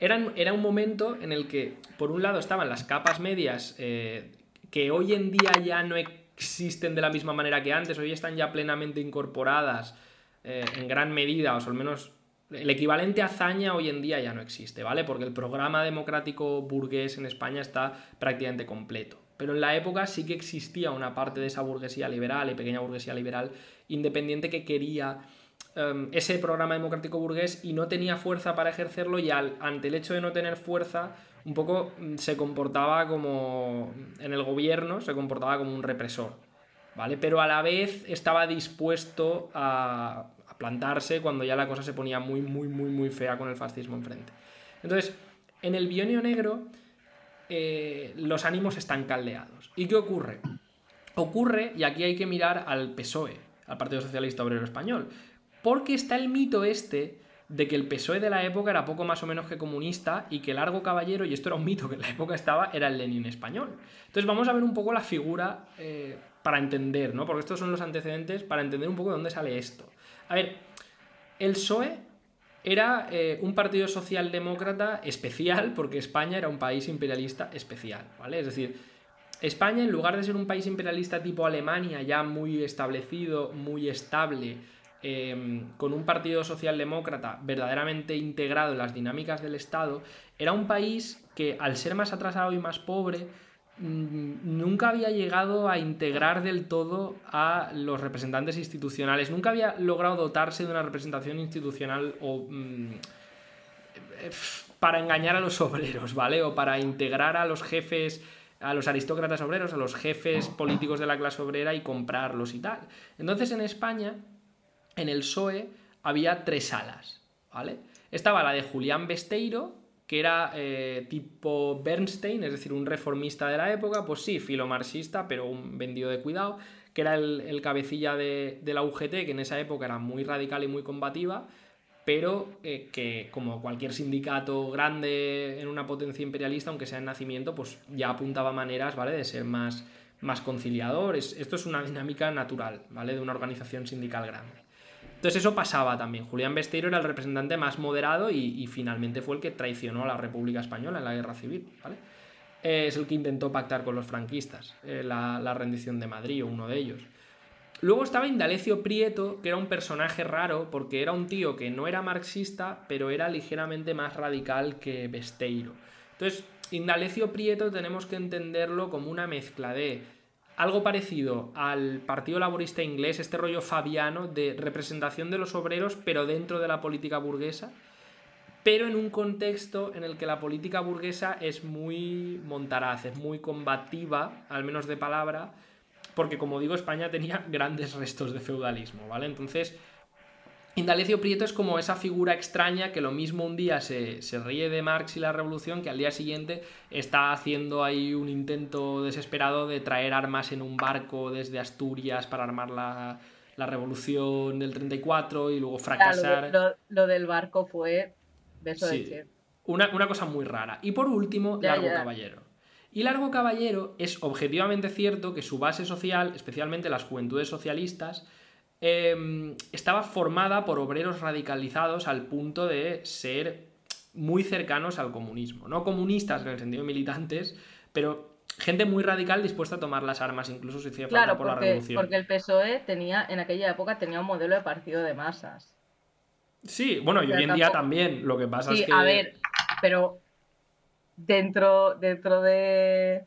era, un momento en el que, por un lado, estaban las capas medias eh, que hoy en día ya no existen de la misma manera que antes, hoy están ya plenamente incorporadas eh, en gran medida, o al menos el equivalente a hazaña hoy en día ya no existe, ¿vale? Porque el programa democrático burgués en España está prácticamente completo. Pero en la época sí que existía una parte de esa burguesía liberal y pequeña burguesía liberal independiente que quería em, ese programa democrático burgués y no tenía fuerza para ejercerlo y ante el hecho de no tener fuerza un poco mm, se comportaba como en el gobierno, se comportaba como un represor, ¿vale? Pero a la vez estaba dispuesto a plantarse cuando ya la cosa se ponía muy, muy, muy, muy fea con el fascismo enfrente. Entonces, en el Bionio Negro, eh, los ánimos están caldeados. ¿Y qué ocurre? Ocurre, y aquí hay que mirar al PSOE, al Partido Socialista Obrero Español, porque está el mito este de que el PSOE de la época era poco más o menos que comunista y que Largo Caballero, y esto era un mito que en la época estaba, era el Lenin español. Entonces vamos a ver un poco la figura eh, para entender, ¿no? Porque estos son los antecedentes para entender un poco de dónde sale esto. A ver, el PSOE era eh, un partido socialdemócrata especial porque España era un país imperialista especial, ¿vale? Es decir, España, en lugar de ser un país imperialista tipo Alemania, ya muy establecido, muy estable, em, con un partido socialdemócrata verdaderamente integrado en las dinámicas del Estado, era un país que, al ser más atrasado y más pobre, nunca había llegado a integrar del todo a los representantes institucionales, nunca había logrado dotarse de una representación institucional o mm, para engañar a los obreros, ¿vale? O para integrar a los jefes, a los aristócratas obreros, a los jefes políticos de la clase obrera y comprarlos y tal. Entonces en España, en el PSOE, había tres salas, ¿vale? Estaba la de Julián Besteiro, que era eh, tipo Bernstein, es decir, un reformista de la época, pues sí, filomarxista, pero un vendido de cuidado, que era el, cabecilla de, la UGT, que en esa época era muy radical y muy combativa, pero eh, que como cualquier sindicato grande en una potencia imperialista, aunque sea en nacimiento, pues ya apuntaba maneras, ¿vale?, de ser más, más conciliador. esto es una dinámica natural, ¿vale?, de una organización sindical grande. Entonces eso pasaba también. Julián Besteiro era el representante más moderado y, finalmente fue el que traicionó a la República Española en la Guerra Civil. ¿vale? Es el que intentó pactar con los franquistas eh, la, rendición de Madrid, uno de ellos. Luego estaba Indalecio Prieto, que era un personaje raro porque era un tío que no era marxista, pero era ligeramente más radical que Besteiro. Entonces, Indalecio Prieto tenemos que entenderlo como una mezcla de algo parecido al Partido Laborista Inglés, este rollo fabiano de representación de los obreros, pero dentro de la política burguesa, pero en un contexto en el que la política burguesa es muy montaraz, es muy combativa, al menos de palabra, porque como digo, España tenía grandes restos de feudalismo, ¿vale? Entonces, Indalecio Prieto es como esa figura extraña que lo mismo un día se, ríe de Marx y la revolución que al día siguiente está haciendo ahí un intento desesperado de traer armas en un barco desde Asturias para armar la, revolución del 34 y luego fracasar. lo, del barco fue beso de Una, una, cosa muy rara. Y por último, Largo Caballero. Y Largo Caballero es objetivamente cierto que su base social, especialmente las juventudes socialistas, Em, estaba formada por obreros radicalizados al punto de ser muy cercanos al comunismo. No comunistas en el sentido militantes, pero gente muy radical dispuesta a tomar las armas, incluso si hiciera falta por la revolución. Porque el PSOE tenía, en aquella época tenía un modelo de partido de masas. Sí, bueno, y hoy en día también. Lo que pasa es que. A ver, pero dentro, dentro de,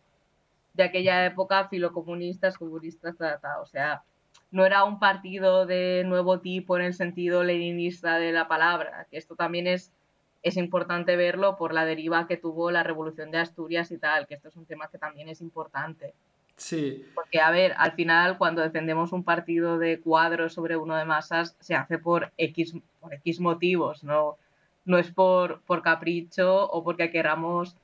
de aquella época, filocomunistas, comunistas, o sea, no era un partido de nuevo tipo en el sentido leninista de la palabra, que esto también es, es importante verlo por la deriva que tuvo la revolución de Asturias y tal, que esto es un tema que también es importante. Sí. Porque, a ver, al final, cuando defendemos un partido de cuadros sobre uno de masas, se hace por X, por X motivos, ¿no? No es por, por capricho o porque queramos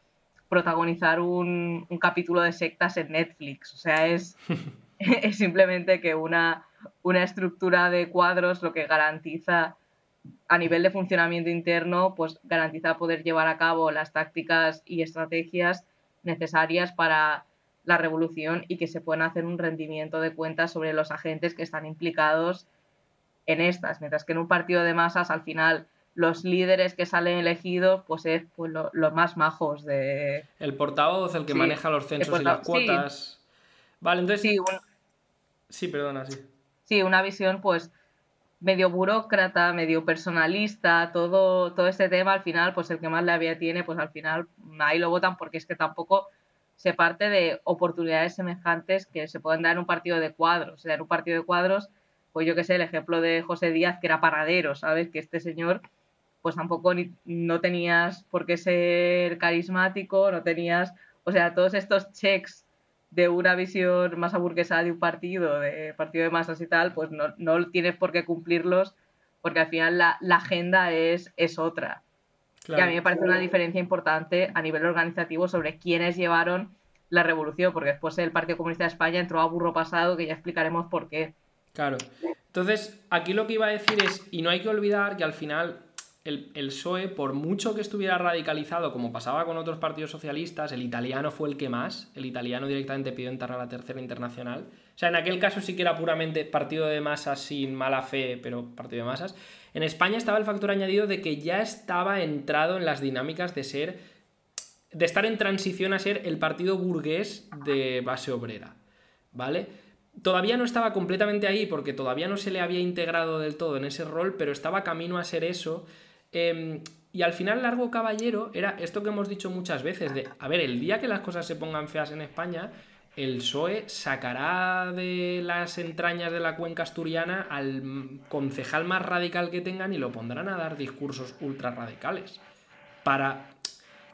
protagonizar un, un capítulo de sectas en Netflix. O sea, es, es simplemente que una, una estructura de cuadros lo que garantiza a nivel de funcionamiento interno, pues garantiza poder llevar a cabo las tácticas y estrategias necesarias para la revolución y que se puedan hacer un rendimiento de cuentas sobre los agentes que están implicados en estas, mientras que en un partido de masas al final los líderes que salen elegidos pues es pues, los más majos de... El portavoz, el que maneja los censos y las cuotas. Vale, entonces... Sí, sí, perdona, sí. Sí, una visión pues medio burócrata, medio personalista, todo, todo este tema al final, pues el que más la vía tiene, pues al final ahí lo votan porque es que tampoco se parte de oportunidades semejantes que se pueden dar en un partido de cuadros. En un partido de cuadros, pues yo que sé, el ejemplo de José Díaz, que era paradero, ¿sabes? Que este señor, pues tampoco no tenías por qué ser carismático, no tenías, o sea, todos estos checks de una visión más aburguesada de un partido, de partido de masas y tal, pues no, no tienes por qué cumplirlos, porque al final la, la agenda es, es otra. Y a mí me parece una diferencia importante a nivel organizativo sobre quiénes llevaron la revolución, porque después el Partido Comunista de España entró a burro pasado, que ya explicaremos por qué. Claro. Entonces, aquí lo que iba a decir es, y no hay que olvidar que al final el, el, PSOE, por mucho que estuviera radicalizado, como pasaba con otros partidos socialistas, el italiano fue el que más, el italiano directamente pidió entrar a la tercera internacional. O sea, en aquel caso sí que era puramente partido de masas sin mala fe, pero partido de masas. En España estaba el factor añadido de que ya estaba entrado en las dinámicas de ser, de estar en transición a ser el partido burgués de base obrera, ¿vale? Todavía no estaba completamente ahí porque todavía no se le había integrado del todo en ese rol, pero estaba camino a ser eso Em, y al final Largo Caballero era esto que hemos dicho muchas veces, de, a ver, el día que las cosas se pongan feas en España, el PSOE sacará de las entrañas de la cuenca asturiana al concejal más radical que tengan y lo pondrán a dar discursos ultra radicales. Para.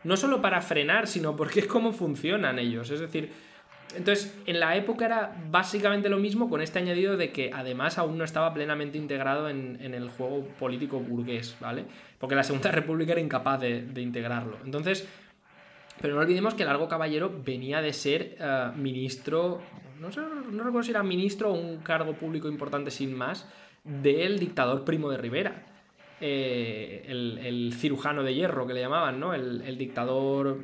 No solo para frenar, sino porque es como funcionan ellos. Es decir, entonces, en la época era básicamente lo mismo con este añadido de que además aún no estaba plenamente integrado en, el juego político burgués, ¿vale? Porque la Segunda República era incapaz de, integrarlo. Entonces, pero no olvidemos que Largo Caballero venía de ser eh, ministro, no, sé, no recuerdo si era ministro o un cargo público importante sin más, del dictador Primo de Rivera. Eh, el, cirujano de hierro que le llamaban, ¿no? El, el dictador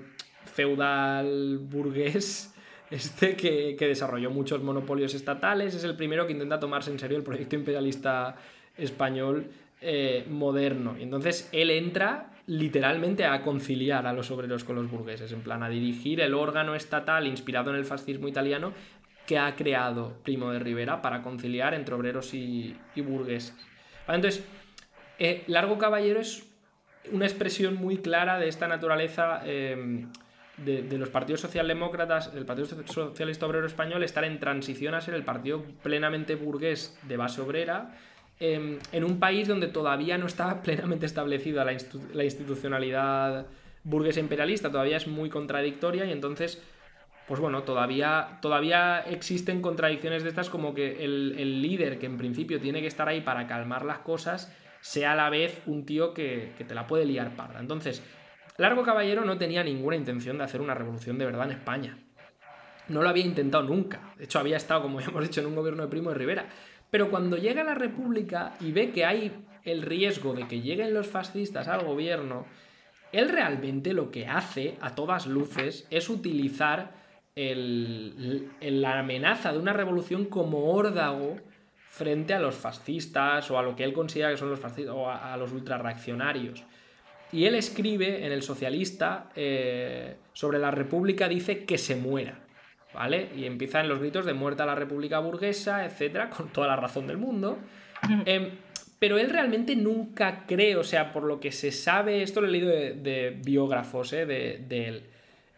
feudal burgués este que, desarrolló muchos monopolios estatales, es el primero que intenta tomarse en serio el proyecto imperialista español eh, moderno. Y entonces él entra literalmente a conciliar a los obreros con los burgueses, en plan a dirigir el órgano estatal inspirado en el fascismo italiano que ha creado Primo de Rivera para conciliar entre obreros y, burgueses. entonces, eh, Largo Caballero es una expresión muy clara de esta naturaleza eh, de, los partidos socialdemócratas, el Partido Socialista Obrero Español, estar en transición a ser el partido plenamente burgués de base obrera, em, en un país donde todavía no está plenamente establecida la, institucionalidad burguesa imperialista, todavía es muy contradictoria y entonces, pues bueno, todavía, todavía existen contradicciones de estas como que el, líder que en principio tiene que estar ahí para calmar las cosas sea a la vez un tío que, que te la puede liar parda. Entonces, Largo Caballero no tenía ninguna intención de hacer una revolución de verdad en España. No lo había intentado nunca. De hecho, había estado, como ya hemos dicho, en un gobierno de Primo de Rivera. Pero cuando llega la República y ve que hay el riesgo de que lleguen los fascistas al gobierno, él realmente lo que hace, a todas luces, es utilizar la amenaza de una revolución como órdago frente a los fascistas o a lo que él considera que son los fascistas o a los ultrarreaccionarios. Y él escribe en El Socialista eh, sobre la República, dice que se muera. ¿Vale? Y empiezan los gritos de muerta a la República burguesa, etcétera, con toda la razón del mundo. Em, pero él realmente nunca cree, o sea, por lo que se sabe, esto lo he leído de, biógrafos eh, de, él,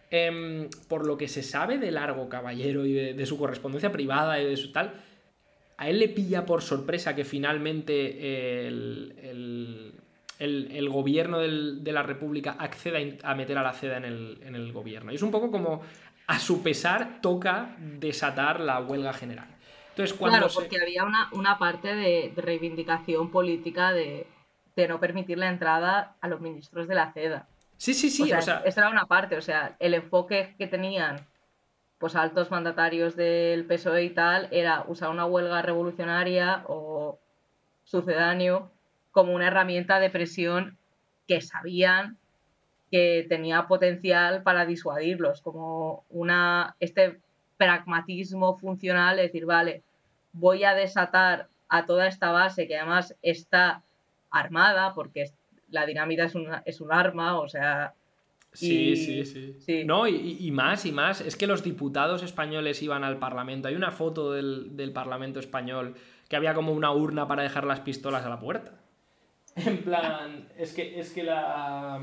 em, por lo que se sabe de Largo Caballero y de, su correspondencia privada y de su tal, a él le pilla por sorpresa que finalmente el, gobierno de la República acceda a meter a la CEDA en el, en el gobierno. Y es un poco como, a su pesar, toca desatar la huelga general claro, porque había una, parte de, reivindicación política de, no permitir la entrada a los ministros de la CEDA. Sí, sí, sí. O sea, esa era una parte, o sea, el enfoque que tenían pues altos mandatarios del PSOE y tal era usar una huelga revolucionaria o sucedáneo como una herramienta de presión que sabían que tenía potencial para disuadirlos, como una este pragmatismo funcional, es decir, vale, voy a desatar a toda esta base que además está armada, porque la dinamita es, es un arma, o sea... Sí, sí, sí, No, y, más y más. Es que los diputados españoles iban al Parlamento. Hay una foto del, Parlamento español que había como una urna para dejar las pistolas a la puerta. En plan, es que, es que la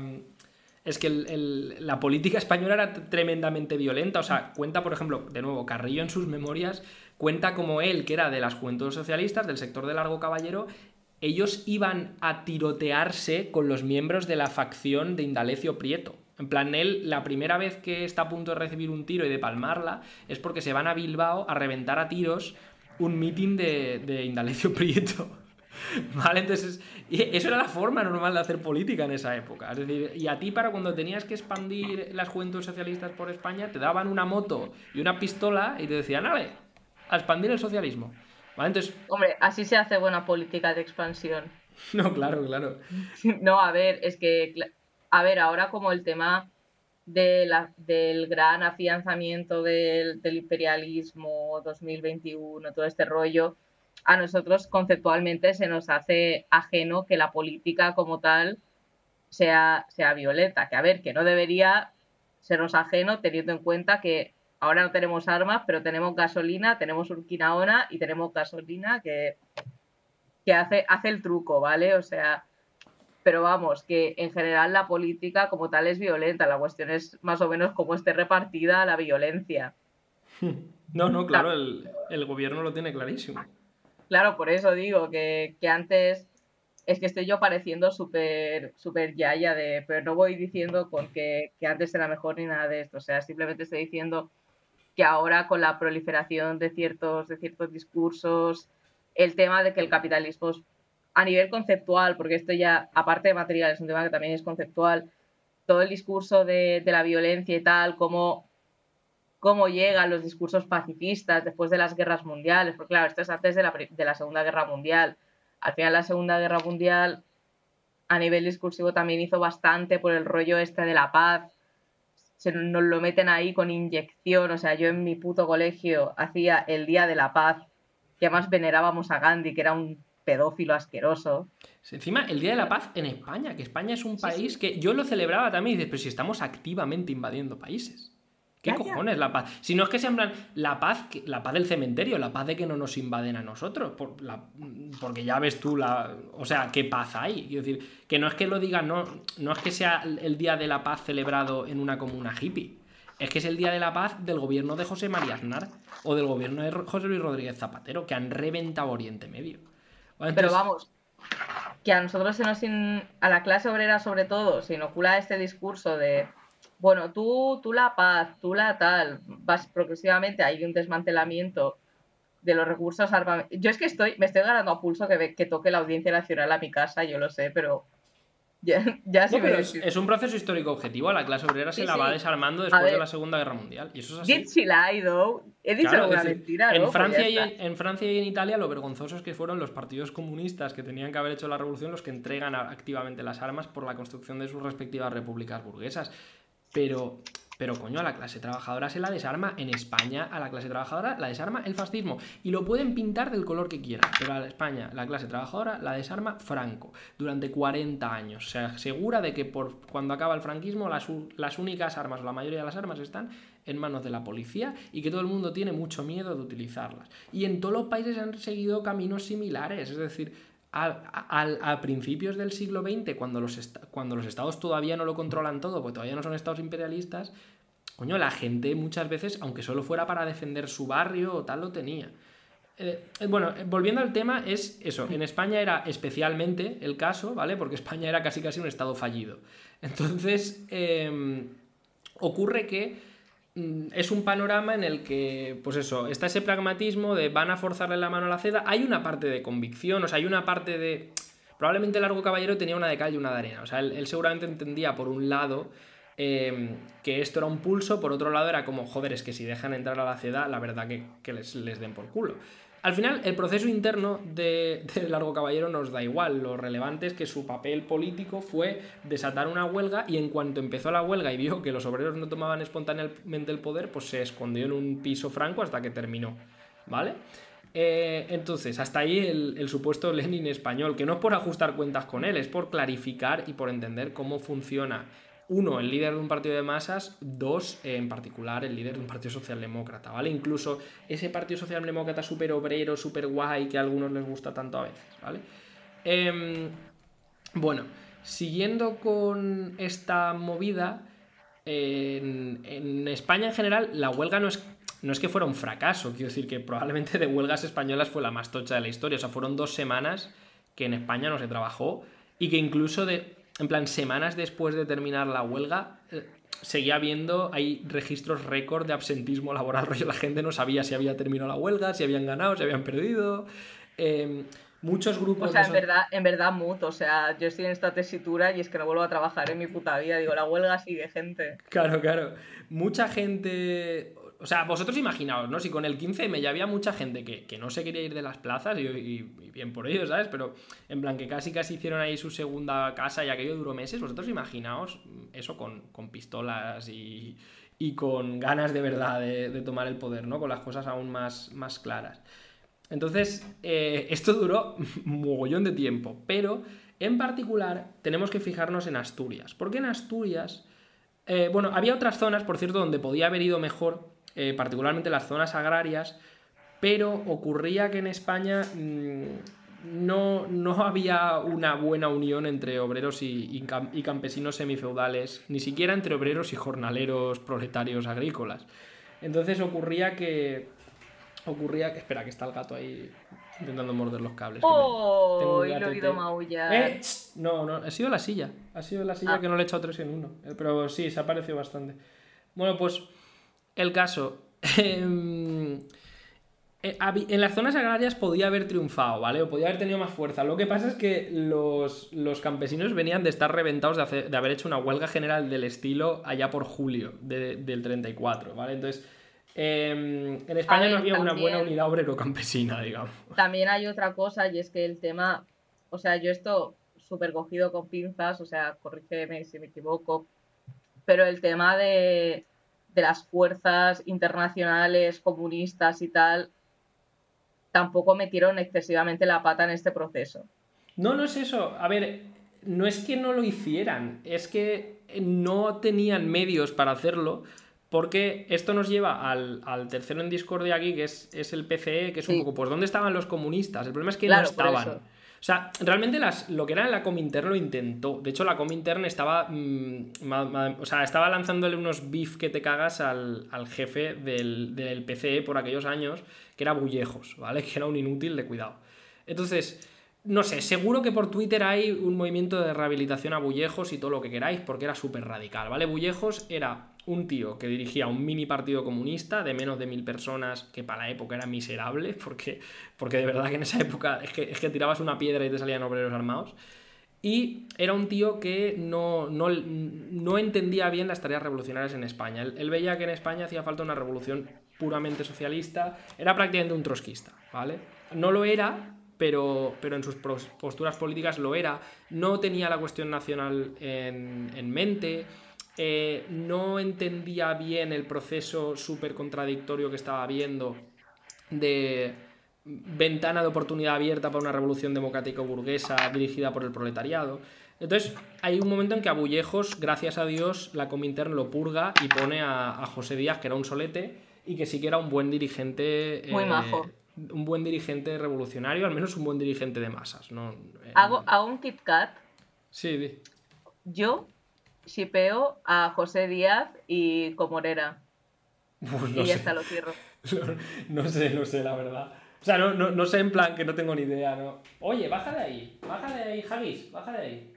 es que la política española era tremendamente violenta. O sea, cuenta, por ejemplo, de nuevo, Carrillo en sus memorias, cuenta como él, que era de las juventudes socialistas, del sector de Largo Caballero, ellos iban a tirotearse con los miembros de la facción de Indalecio Prieto. En plan, él, la primera vez que está a punto de recibir un tiro y de palmarla, es porque se van a Bilbao a reventar a tiros un mitin de Indalecio Prieto. ¿Vale? Entonces, eso era la forma normal de hacer política en esa época. Es decir, y a ti para cuando tenías que expandir las juventudes socialistas por España, te daban una moto y una pistola y te decían, ¡ale! A expandir el socialismo. ¿Vale? Entonces... Hombre, así se hace buena política de expansión. No, claro, claro. No, a ver, es que, a ver, ahora como el tema de la, del gran afianzamiento del, del imperialismo 2021, todo este rollo, a nosotros conceptualmente se nos hace ajeno que la política como tal sea, sea violenta. Que a ver, que no debería sernos ajeno teniendo en cuenta que ahora no tenemos armas, pero tenemos gasolina, tenemos urquinaona y tenemos gasolina que, que hace, hace el truco, ¿vale? O sea, pero vamos, que en general la política como tal es violenta. La cuestión es más o menos cómo esté repartida la violencia. No, no, claro, el, el gobierno lo tiene clarísimo. Claro, por eso digo que, antes es que estoy yo pareciendo súper super yaya de, pero no voy diciendo con que, antes era mejor ni nada de esto, o sea, simplemente estoy diciendo que ahora con la proliferación de ciertos, de ciertos discursos, el tema de que el capitalismo a nivel conceptual, porque esto ya, aparte de material, es un tema que también es conceptual, todo el discurso de, de la violencia y tal, como cómo llegan los discursos pacifistas después de las guerras mundiales, porque claro, esto es antes de la, Segunda Guerra Mundial. Al final la Segunda Guerra Mundial a nivel discursivo también hizo bastante por el rollo este de la paz. Se nos lo meten ahí con inyección. O sea, yo en mi puto colegio hacía el Día de la Paz, que además venerábamos a Gandhi, que era un pedófilo asqueroso. Encima, el Día de la Paz en España, que España es un país que yo lo celebraba también y dices, pero si estamos activamente invadiendo países. ¿Qué cojones la paz? Si no es que se hablan la paz, la paz del cementerio, la paz de que no nos invaden a nosotros, por la, porque ya ves tú la, o sea, qué paz hay. Quiero decir, que no es que lo digan, no, no es que sea el día de la paz celebrado en una comuna hippie, es que es el día de la paz del gobierno de José María Aznar o del gobierno de José Luis Rodríguez Zapatero, que han reventado Oriente Medio. Pero vamos, que a nosotros se nos, a la clase obrera sobre todo, se inocula este discurso de bueno, tú, tú la paz, tú la tal, vas progresivamente, hay un desmantelamiento de los recursos armamentales. Yo es que estoy, me estoy ganando a pulso que, que toque la Audiencia Nacional a mi casa, yo lo sé, pero ya, sí es, un proceso histórico objetivo. La clase obrera se la va desarmando después de la Segunda Guerra Mundial. Y eso es así. He dicho alguna mentira. En, Francia y en, Francia y en Italia, lo vergonzosos que fueron los partidos comunistas que tenían que haber hecho la revolución los que entregan activamente las armas por la construcción de sus respectivas repúblicas burguesas. Pero Pero coño, a la clase trabajadora se la desarma en España, a la clase trabajadora la desarma el fascismo. Y lo pueden pintar del color que quieran, pero a España, la clase trabajadora la desarma Franco durante 40 años. Se asegura de que por cuando acaba el franquismo las, las únicas armas o la mayoría de las armas están en manos de la policía y que todo el mundo tiene mucho miedo de utilizarlas. Y en todos los países han seguido caminos similares, es decir, a, principios del siglo XX, cuando los, cuando los estados todavía no lo controlan todo, porque todavía no son estados imperialistas, coño, la gente muchas veces, aunque solo fuera para defender su barrio o tal, lo tenía. Eh, eh, bueno, eh, volviendo al tema, es eso. En España era especialmente el caso, ¿vale? Porque España era casi casi un estado fallido. Entonces, em, ocurre que es un panorama en el que, pues eso, está ese pragmatismo de van a forzarle la mano a la seda. Hay una parte de convicción, o sea, hay una parte de. Probablemente Largo Caballero tenía una de cal y una de arena. O sea, él, seguramente entendía, por un lado, em, que esto era un pulso, por otro lado, era como, joder, es que si dejan entrar a la seda, la verdad que, que les, les den por culo. Al final, el proceso interno de, Largo Caballero nos da igual. Lo relevante es que su papel político fue desatar una huelga y en cuanto empezó la huelga y vio que los obreros no tomaban espontáneamente el poder, pues se escondió en un piso franco hasta que terminó. ¿Vale? Eh, entonces, hasta ahí el, el, supuesto Lenin español, que no es por ajustar cuentas con él, es por clarificar y por entender cómo funciona uno, el líder de un partido de masas, dos, en particular, el líder de un partido socialdemócrata, ¿vale? Incluso ese partido socialdemócrata súper obrero, súper guay, que a algunos les gusta tanto a veces, ¿vale? Em, bueno, siguiendo con esta movida, en, España en general la huelga no es, no es que fuera un fracaso, quiero decir que probablemente de huelgas españolas fue la más tocha de la historia, o sea, fueron dos semanas que en España no se trabajó y que incluso de en plan, semanas después de terminar la huelga, eh, seguía habiendo, hay registros récord de absentismo laboral, rollo, la gente no sabía si había terminado la huelga, si habían ganado, si habían perdido. Em, muchos grupos... O sea, en verdad, en verdad, mut, o sea, yo estoy en esta tesitura y es que no vuelvo a trabajar en mi puta vida, digo, la huelga sigue, gente. Claro, claro. Mucha gente, o sea, vosotros imaginaos, ¿no? Si con el 15M ya había mucha gente que, no se quería ir de las plazas y, bien por ellos, ¿sabes? Pero en plan que casi casi hicieron ahí su segunda casa y aquello duró meses, vosotros imaginaos eso con, pistolas y, con ganas de verdad de, tomar el poder, ¿no? Con las cosas aún más, más claras. Entonces, eh, esto duró un mogollón de tiempo, pero en particular tenemos que fijarnos en Asturias, porque en Asturias... Eh, bueno, había otras zonas, por cierto, donde podía haber ido mejor, eh, particularmente las zonas agrarias, pero ocurría que en España mm, no, no, había una buena unión entre obreros y, y, campesinos semifeudales, ni siquiera entre obreros y jornaleros proletarios agrícolas. Entonces ocurría que... Ocurría que... Espera, que está el gato ahí intentando morder los cables. ¡Oh! Y lo he oído maullar. Eh, no, no, ha sido la silla. Ha sido la silla ah. que no le he echado tres en uno. Eh, pero sí, se ha parecido bastante. Bueno, pues el caso. Em, eh, en las zonas agrarias podía haber triunfado, ¿vale? O podía haber tenido más fuerza. Lo que pasa es que los, campesinos venían de estar reventados de, haber hecho una huelga general del estilo allá por julio del 34, ¿vale? Entonces, em, en España no había una buena unidad obrero-campesina, digamos. También hay otra cosa y es que el tema, o sea, yo esto súper cogido con pinzas, o sea, corrígeme si me equivoco, pero el tema de de las fuerzas internacionales comunistas y tal, tampoco metieron excesivamente la pata en este proceso. No, no es eso. A ver, no es que no lo hicieran, es que no tenían medios para hacerlo. Porque esto nos lleva al, tercero en discordia aquí, que es, el PCE, que es un poco, pues, ¿dónde estaban los comunistas? El problema es que no estaban. O sea, realmente las, lo que era la Comintern lo intentó. De hecho, la Comintern estaba. Mm, o sea, estaba lanzándole unos beef que te cagas al, jefe del, del, PCE por aquellos años, que era Bullejos, ¿vale? Que era un inútil de cuidado. Entonces, no sé, seguro que por Twitter hay un movimiento de rehabilitación a Bullejos y todo lo que queráis, porque era súper radical, ¿vale? Bullejos era un tío que dirigía un mini partido comunista de menos de mil personas, que para la época era miserable, porque, porque de verdad que en esa época es que, es que tirabas una piedra y te salían obreros armados. Y era un tío que no, no, entendía bien las tareas revolucionarias en España. Él, veía que en España hacía falta una revolución puramente socialista. Era prácticamente un trotskista, ¿vale? No lo era, pero, pero en sus posturas políticas lo era. No tenía la cuestión nacional en, en mente eh, no entendía bien el proceso súper contradictorio que estaba viendo de ventana de oportunidad abierta para una revolución democrática burguesa dirigida por el proletariado. Entonces, hay un momento en que a Bullejos, gracias a Dios, la Comintern lo purga y pone a, José Díaz, que era un solete, y que sí que era un buen dirigente. Muy eh, majo. Un buen dirigente revolucionario, al menos un buen dirigente de masas. ¿no? ¿Hago, un Kit Kat? Sí, di. Yo shipeo a José Díaz y Comorera. y ya está, lo cierro. No, sé, no sé, la verdad. O sea, no, no, sé en plan que no tengo ni idea, ¿no? Oye, baja de ahí, baja de ahí, Haggis, baja de ahí.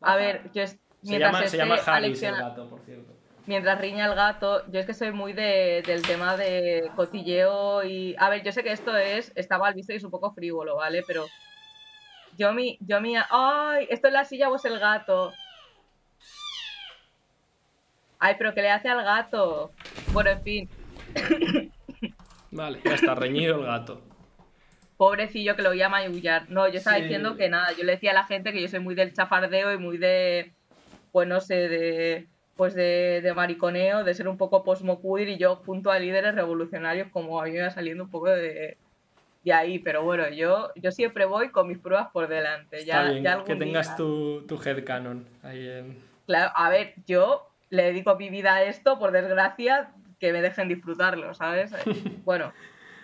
A ver, yo es, se llama, se llama Haggis el gato, por cierto. Mientras riña el gato, yo es que soy muy de, del tema de cotilleo y... A ver, yo sé que esto es, está mal visto y es un poco frívolo, ¿vale? Pero yo mi, yo mi... ¡Ay! ¿Esto es la silla o es el gato? Ay, pero ¿qué le hace al gato? Bueno, en fin. Vale, ya está reñido el gato. Pobrecillo que lo voy a mayullar. No, yo estaba diciendo que nada, yo le decía a la gente que yo soy muy del chafardeo y muy de, pues no sé, de pues de, de mariconeo, de ser un poco posmoqueer y yo junto a líderes revolucionarios como a mí me va saliendo un poco de, de ahí, pero bueno, yo, yo siempre voy con mis pruebas por delante. Ya, ya que tengas tu, tu headcanon ahí en... Claro, a ver, yo le dedico mi vida a esto, por desgracia, que me dejen disfrutarlo, ¿sabes? Bueno,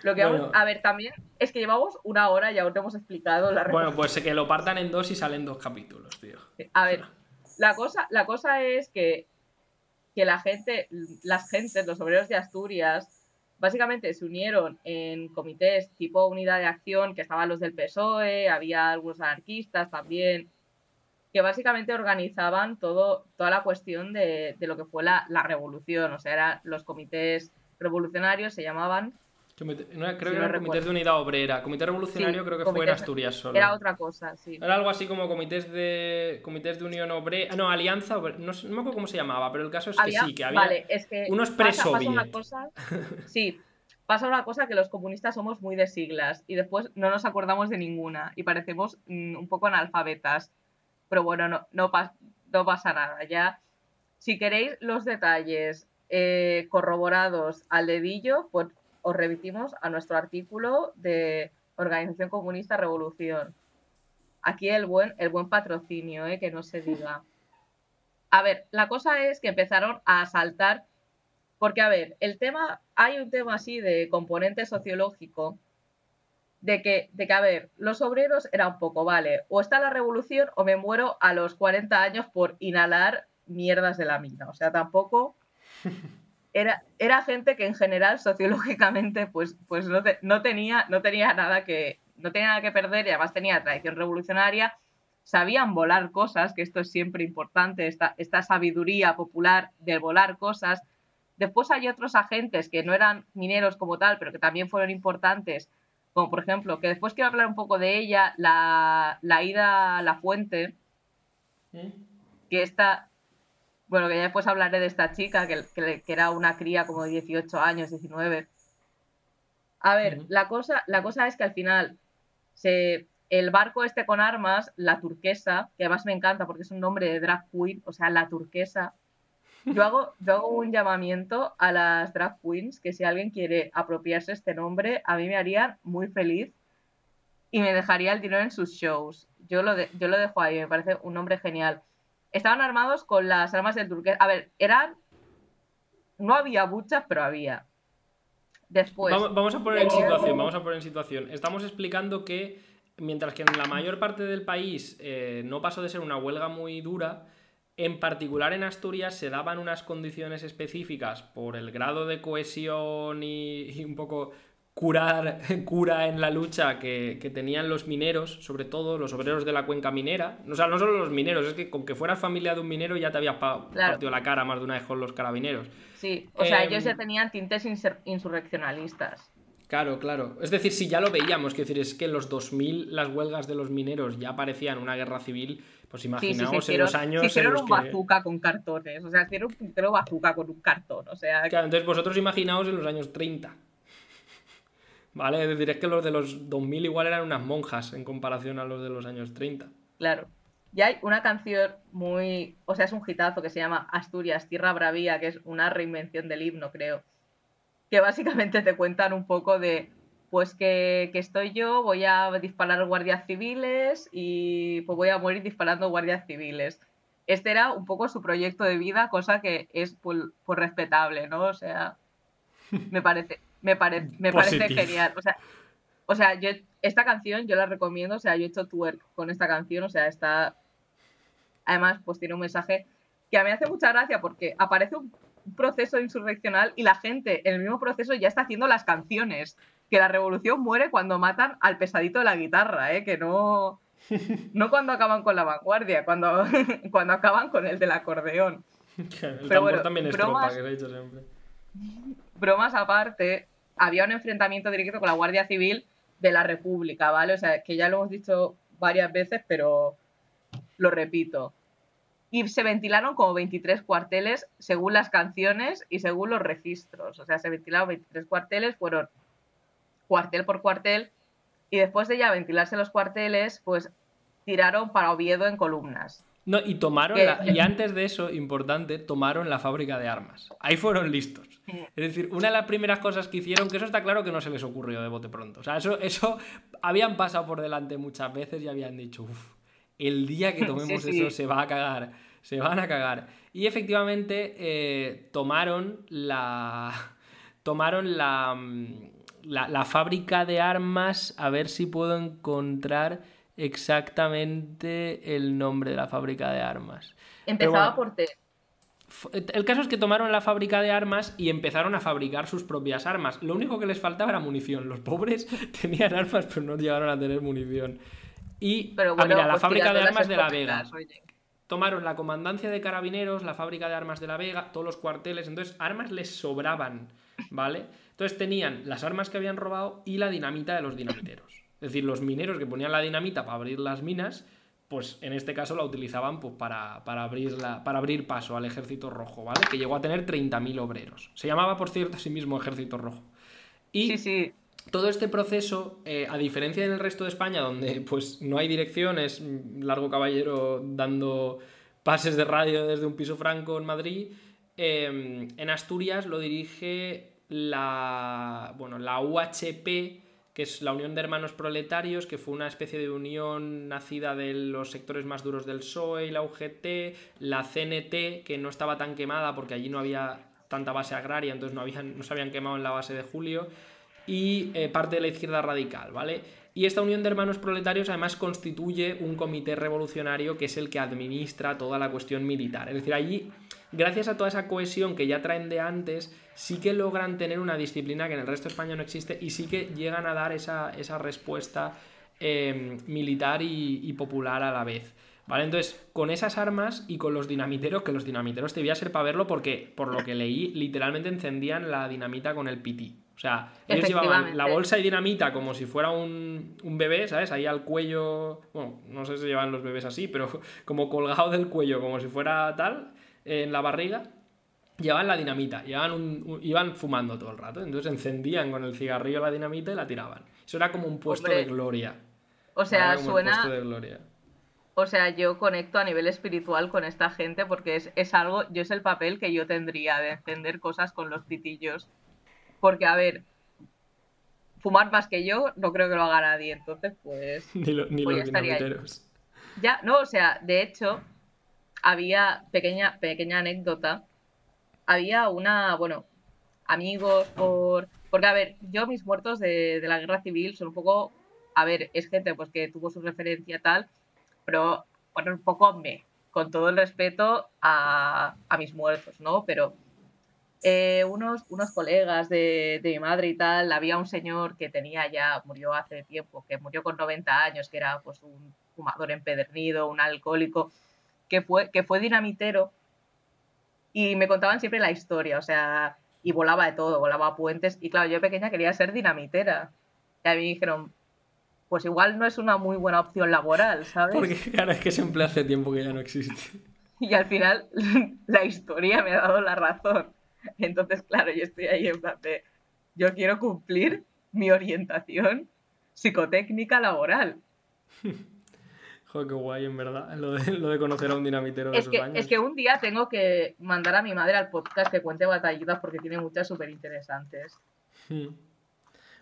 lo que vamos a ver también es que llevamos una hora y aún te hemos explicado la Bueno, pues que lo partan en dos y salen dos capítulos, tío. A ver, la cosa, la cosa es que, que la gente, las gentes, los obreros de Asturias, básicamente se unieron en comités tipo unidad de acción, que estaban los del PSOE, había algunos anarquistas también, que básicamente organizaban todo, toda la cuestión de, lo que fue la, revolución. O sea, eran los comités revolucionarios, se llamaban. Creo que eran comités de unidad obrera. Comité revolucionario creo que fue en Asturias solo. Era otra cosa, sí. Era algo así como comités de comités de unión obrera. No, alianza No, me acuerdo cómo se llamaba, pero el caso es que sí, que había vale, es que unos pasa, una cosa. Sí, pasa una cosa que los comunistas somos muy de siglas y después no nos acordamos de ninguna y parecemos mm, un poco analfabetas pero bueno, no, no, no pasa nada. Ya, si queréis los detalles eh, corroborados al dedillo, pues os remitimos a nuestro artículo de Organización Comunista Revolución. Aquí el buen, el buen patrocinio, eh, que no se diga. A ver, la cosa es que empezaron a saltar, porque a ver, el tema, hay un tema así de componente sociológico de que, de que, a ver, los obreros era un poco, vale, o está la revolución o me muero a los 40 años por inhalar mierdas de la mina. O sea, tampoco era, era gente que en general sociológicamente pues, pues no, no, tenía, no tenía nada que no tenía nada que perder y además tenía tradición revolucionaria, sabían volar cosas, que esto es siempre importante, esta, esta sabiduría popular de volar cosas. Después hay otros agentes que no eran mineros como tal, pero que también fueron importantes, como por ejemplo, que después quiero hablar un poco de ella, la, ida a la fuente, que está, bueno, que ya después hablaré de esta chica, que, era una cría como de 18 años, 19. A ver, la, cosa, la cosa es que al final se, el barco este con armas, la turquesa, que además me encanta porque es un nombre de drag queen, o sea, la turquesa, yo hago, yo hago un llamamiento a las drag queens que si alguien quiere apropiarse este nombre, a mí me harían muy feliz y me dejaría el dinero en sus shows. Yo lo, yo lo dejo ahí, me parece un nombre genial. Estaban armados con las armas del turqués. A ver, eran. No había muchas, pero había. Después. Vamos, a poner en situación, vamos a poner en situación. Estamos explicando que mientras que en la mayor parte del país eh, no pasó de ser una huelga muy dura, en particular en Asturias se daban unas condiciones específicas por el grado de cohesión y, un poco curar, cura en la lucha que, tenían los mineros, sobre todo los obreros de la cuenca minera. O sea, no solo los mineros, es que con que fueras familia de un minero ya te habías partido la cara más de una vez con los carabineros. Sí, o sea, ellos ya em, tenían tintes insurreccionalistas. Claro, claro. Es decir, si ya lo veíamos, decir, es que en los 2000 las huelgas de los mineros ya parecían una guerra civil, pues imaginaos en los años. hicieron un bazooka con cartones, o sea, hicieron un puntero bazooka con un cartón, o sea. Claro, entonces vosotros imaginaos en los años 30. ¿Vale? Es decir, es que los de los 2000 igual eran unas monjas en comparación a los de los años 30. Claro. Y hay una canción muy, o sea, es un hitazo que se llama Asturias, Tierra Bravía, que es una reinvención del himno, creo, que básicamente te cuentan un poco de, pues que, estoy yo, voy a disparar guardias civiles y pues voy a morir disparando guardias civiles. Este era un poco su proyecto de vida, cosa que es pues, pues respetable, ¿no? O sea, me parece, me, me parece genial. O sea, o sea, yo esta canción yo la recomiendo, o sea, yo he hecho twerk con esta canción, o sea, está además pues tiene un mensaje que a mí me hace mucha gracia porque aparece un proceso insurreccional y la gente en el mismo proceso ya está haciendo las canciones, que la revolución muere cuando matan al pesadito de la guitarra, ¿eh? que no no cuando acaban con la vanguardia, cuando, cuando acaban con el del acordeón. el tambor también es bromas, tropa, que he dicho siempre. Bromas aparte, había un enfrentamiento directo con la Guardia Civil de la República, ¿vale? O sea, que ya lo hemos dicho varias veces, pero lo repito. Y se ventilaron como 23 cuarteles según las canciones y según los registros. O sea, se ventilaron 23 cuarteles, fueron cuartel por cuartel. Y después de ya ventilarse los cuarteles, pues tiraron para Oviedo en columnas. No, y tomaron, y antes de eso, importante, tomaron la fábrica de armas. Ahí fueron listos. Es decir, una de las primeras cosas que hicieron, que eso está claro que no se les ocurrió de bote pronto. O sea, eso, eso habían pasado por delante muchas veces y habían dicho, uff, el día que tomemos eso se va a cagar, se van a cagar. Y efectivamente eh, tomaron la... Tomaron la, la, la fábrica de armas, a ver si puedo encontrar exactamente el nombre de la fábrica de armas. Empezaba por T. El caso es que tomaron la fábrica de armas y empezaron a fabricar sus propias armas. Lo único que les faltaba era munición. Los pobres tenían armas, pero no llegaron a tener munición. Y pero ah, mira, la pues fábrica de armas de La Vega. Tomaron la comandancia de carabineros, la fábrica de armas de La Vega, todos los cuarteles. Entonces, armas les sobraban, ¿vale? Entonces tenían las armas que habían robado y la dinamita de los dinamiteros. Es decir, los mineros que ponían la dinamita para abrir las minas pues en este caso la utilizaban pues, para, para, abrir para abrir paso al ejército rojo, ¿vale? Que llegó a tener 30.000 obreros. Se llamaba, por cierto, a sí mismo ejército rojo. Y sí, sí. todo este proceso, eh, a diferencia del resto de España, donde pues no hay direcciones, largo caballero dando pases de radio desde un piso franco en Madrid, em, en Asturias lo dirige la, bueno, la UHP, que es la Unión de Hermanos Proletarios, que fue una especie de unión nacida de los sectores más duros del PSOE y la UGT, la CNT, que no estaba tan quemada porque allí no había tanta base agraria, entonces no, habían, no se habían quemado en la base de julio, y eh, parte de la izquierda radical, ¿vale? Y esta Unión de Hermanos Proletarios además constituye un comité revolucionario que es el que administra toda la cuestión militar. Es decir, allí, gracias a toda esa cohesión que ya traen de antes, sí que logran tener una disciplina que en el resto de España no existe y sí que llegan a dar esa, respuesta em, militar y, popular a la vez. ¿Vale? Entonces, con esas armas y con los dinamiteros, que los dinamiteros te voy a ser para verlo porque, por lo que leí, literalmente encendían la dinamita con el pití. O sea, ellos llevaban la bolsa y dinamita como si fuera un, un, bebé, ¿sabes? Ahí al cuello, bueno, no sé si llevan los bebés así, pero como colgado del cuello, como si fuera tal, en la barriga llevaban la dinamita, llevaban iban fumando todo el rato. Entonces encendían con el cigarrillo la dinamita y la tiraban. Eso era como un puesto de gloria. O sea, suena. De gloria. O sea, yo conecto a nivel espiritual con esta gente porque es, es, algo, yo es el papel que yo tendría de encender cosas con los titillos. Porque, a ver, fumar más que yo no creo que lo haga nadie. Entonces, pues. ni, ni pues los dinamiteros. Ya, no, o sea, de hecho, había pequeña, pequeña anécdota había una, bueno, amigos por... Porque, a ver, yo mis muertos de, la guerra civil son un poco, a ver, es gente pues que tuvo su referencia tal, pero, bueno, un poco me, con todo el respeto a, mis muertos, ¿no? Pero eh, unos, unos colegas de, de, mi madre y tal, había un señor que tenía ya, murió hace tiempo, que murió con 90 años, que era pues un fumador empedernido, un alcohólico, que fue, que fue dinamitero y me contaban siempre la historia, o sea, y volaba de todo, volaba a puentes. Y claro, yo pequeña quería ser dinamitera. Y a mí me dijeron, pues igual no es una muy buena opción laboral, ¿sabes? Porque claro, es que ese empleo hace tiempo que ya no existe. Y al final la historia me ha dado la razón. Entonces, claro, yo estoy ahí en plan de, yo quiero cumplir mi orientación psicotécnica laboral. Joder, qué guay, en verdad, lo de, conocer a un dinamitero de es que, años. Es que un día tengo que mandar a mi madre al podcast que cuente batallitas porque tiene muchas súper interesantes. Hmm.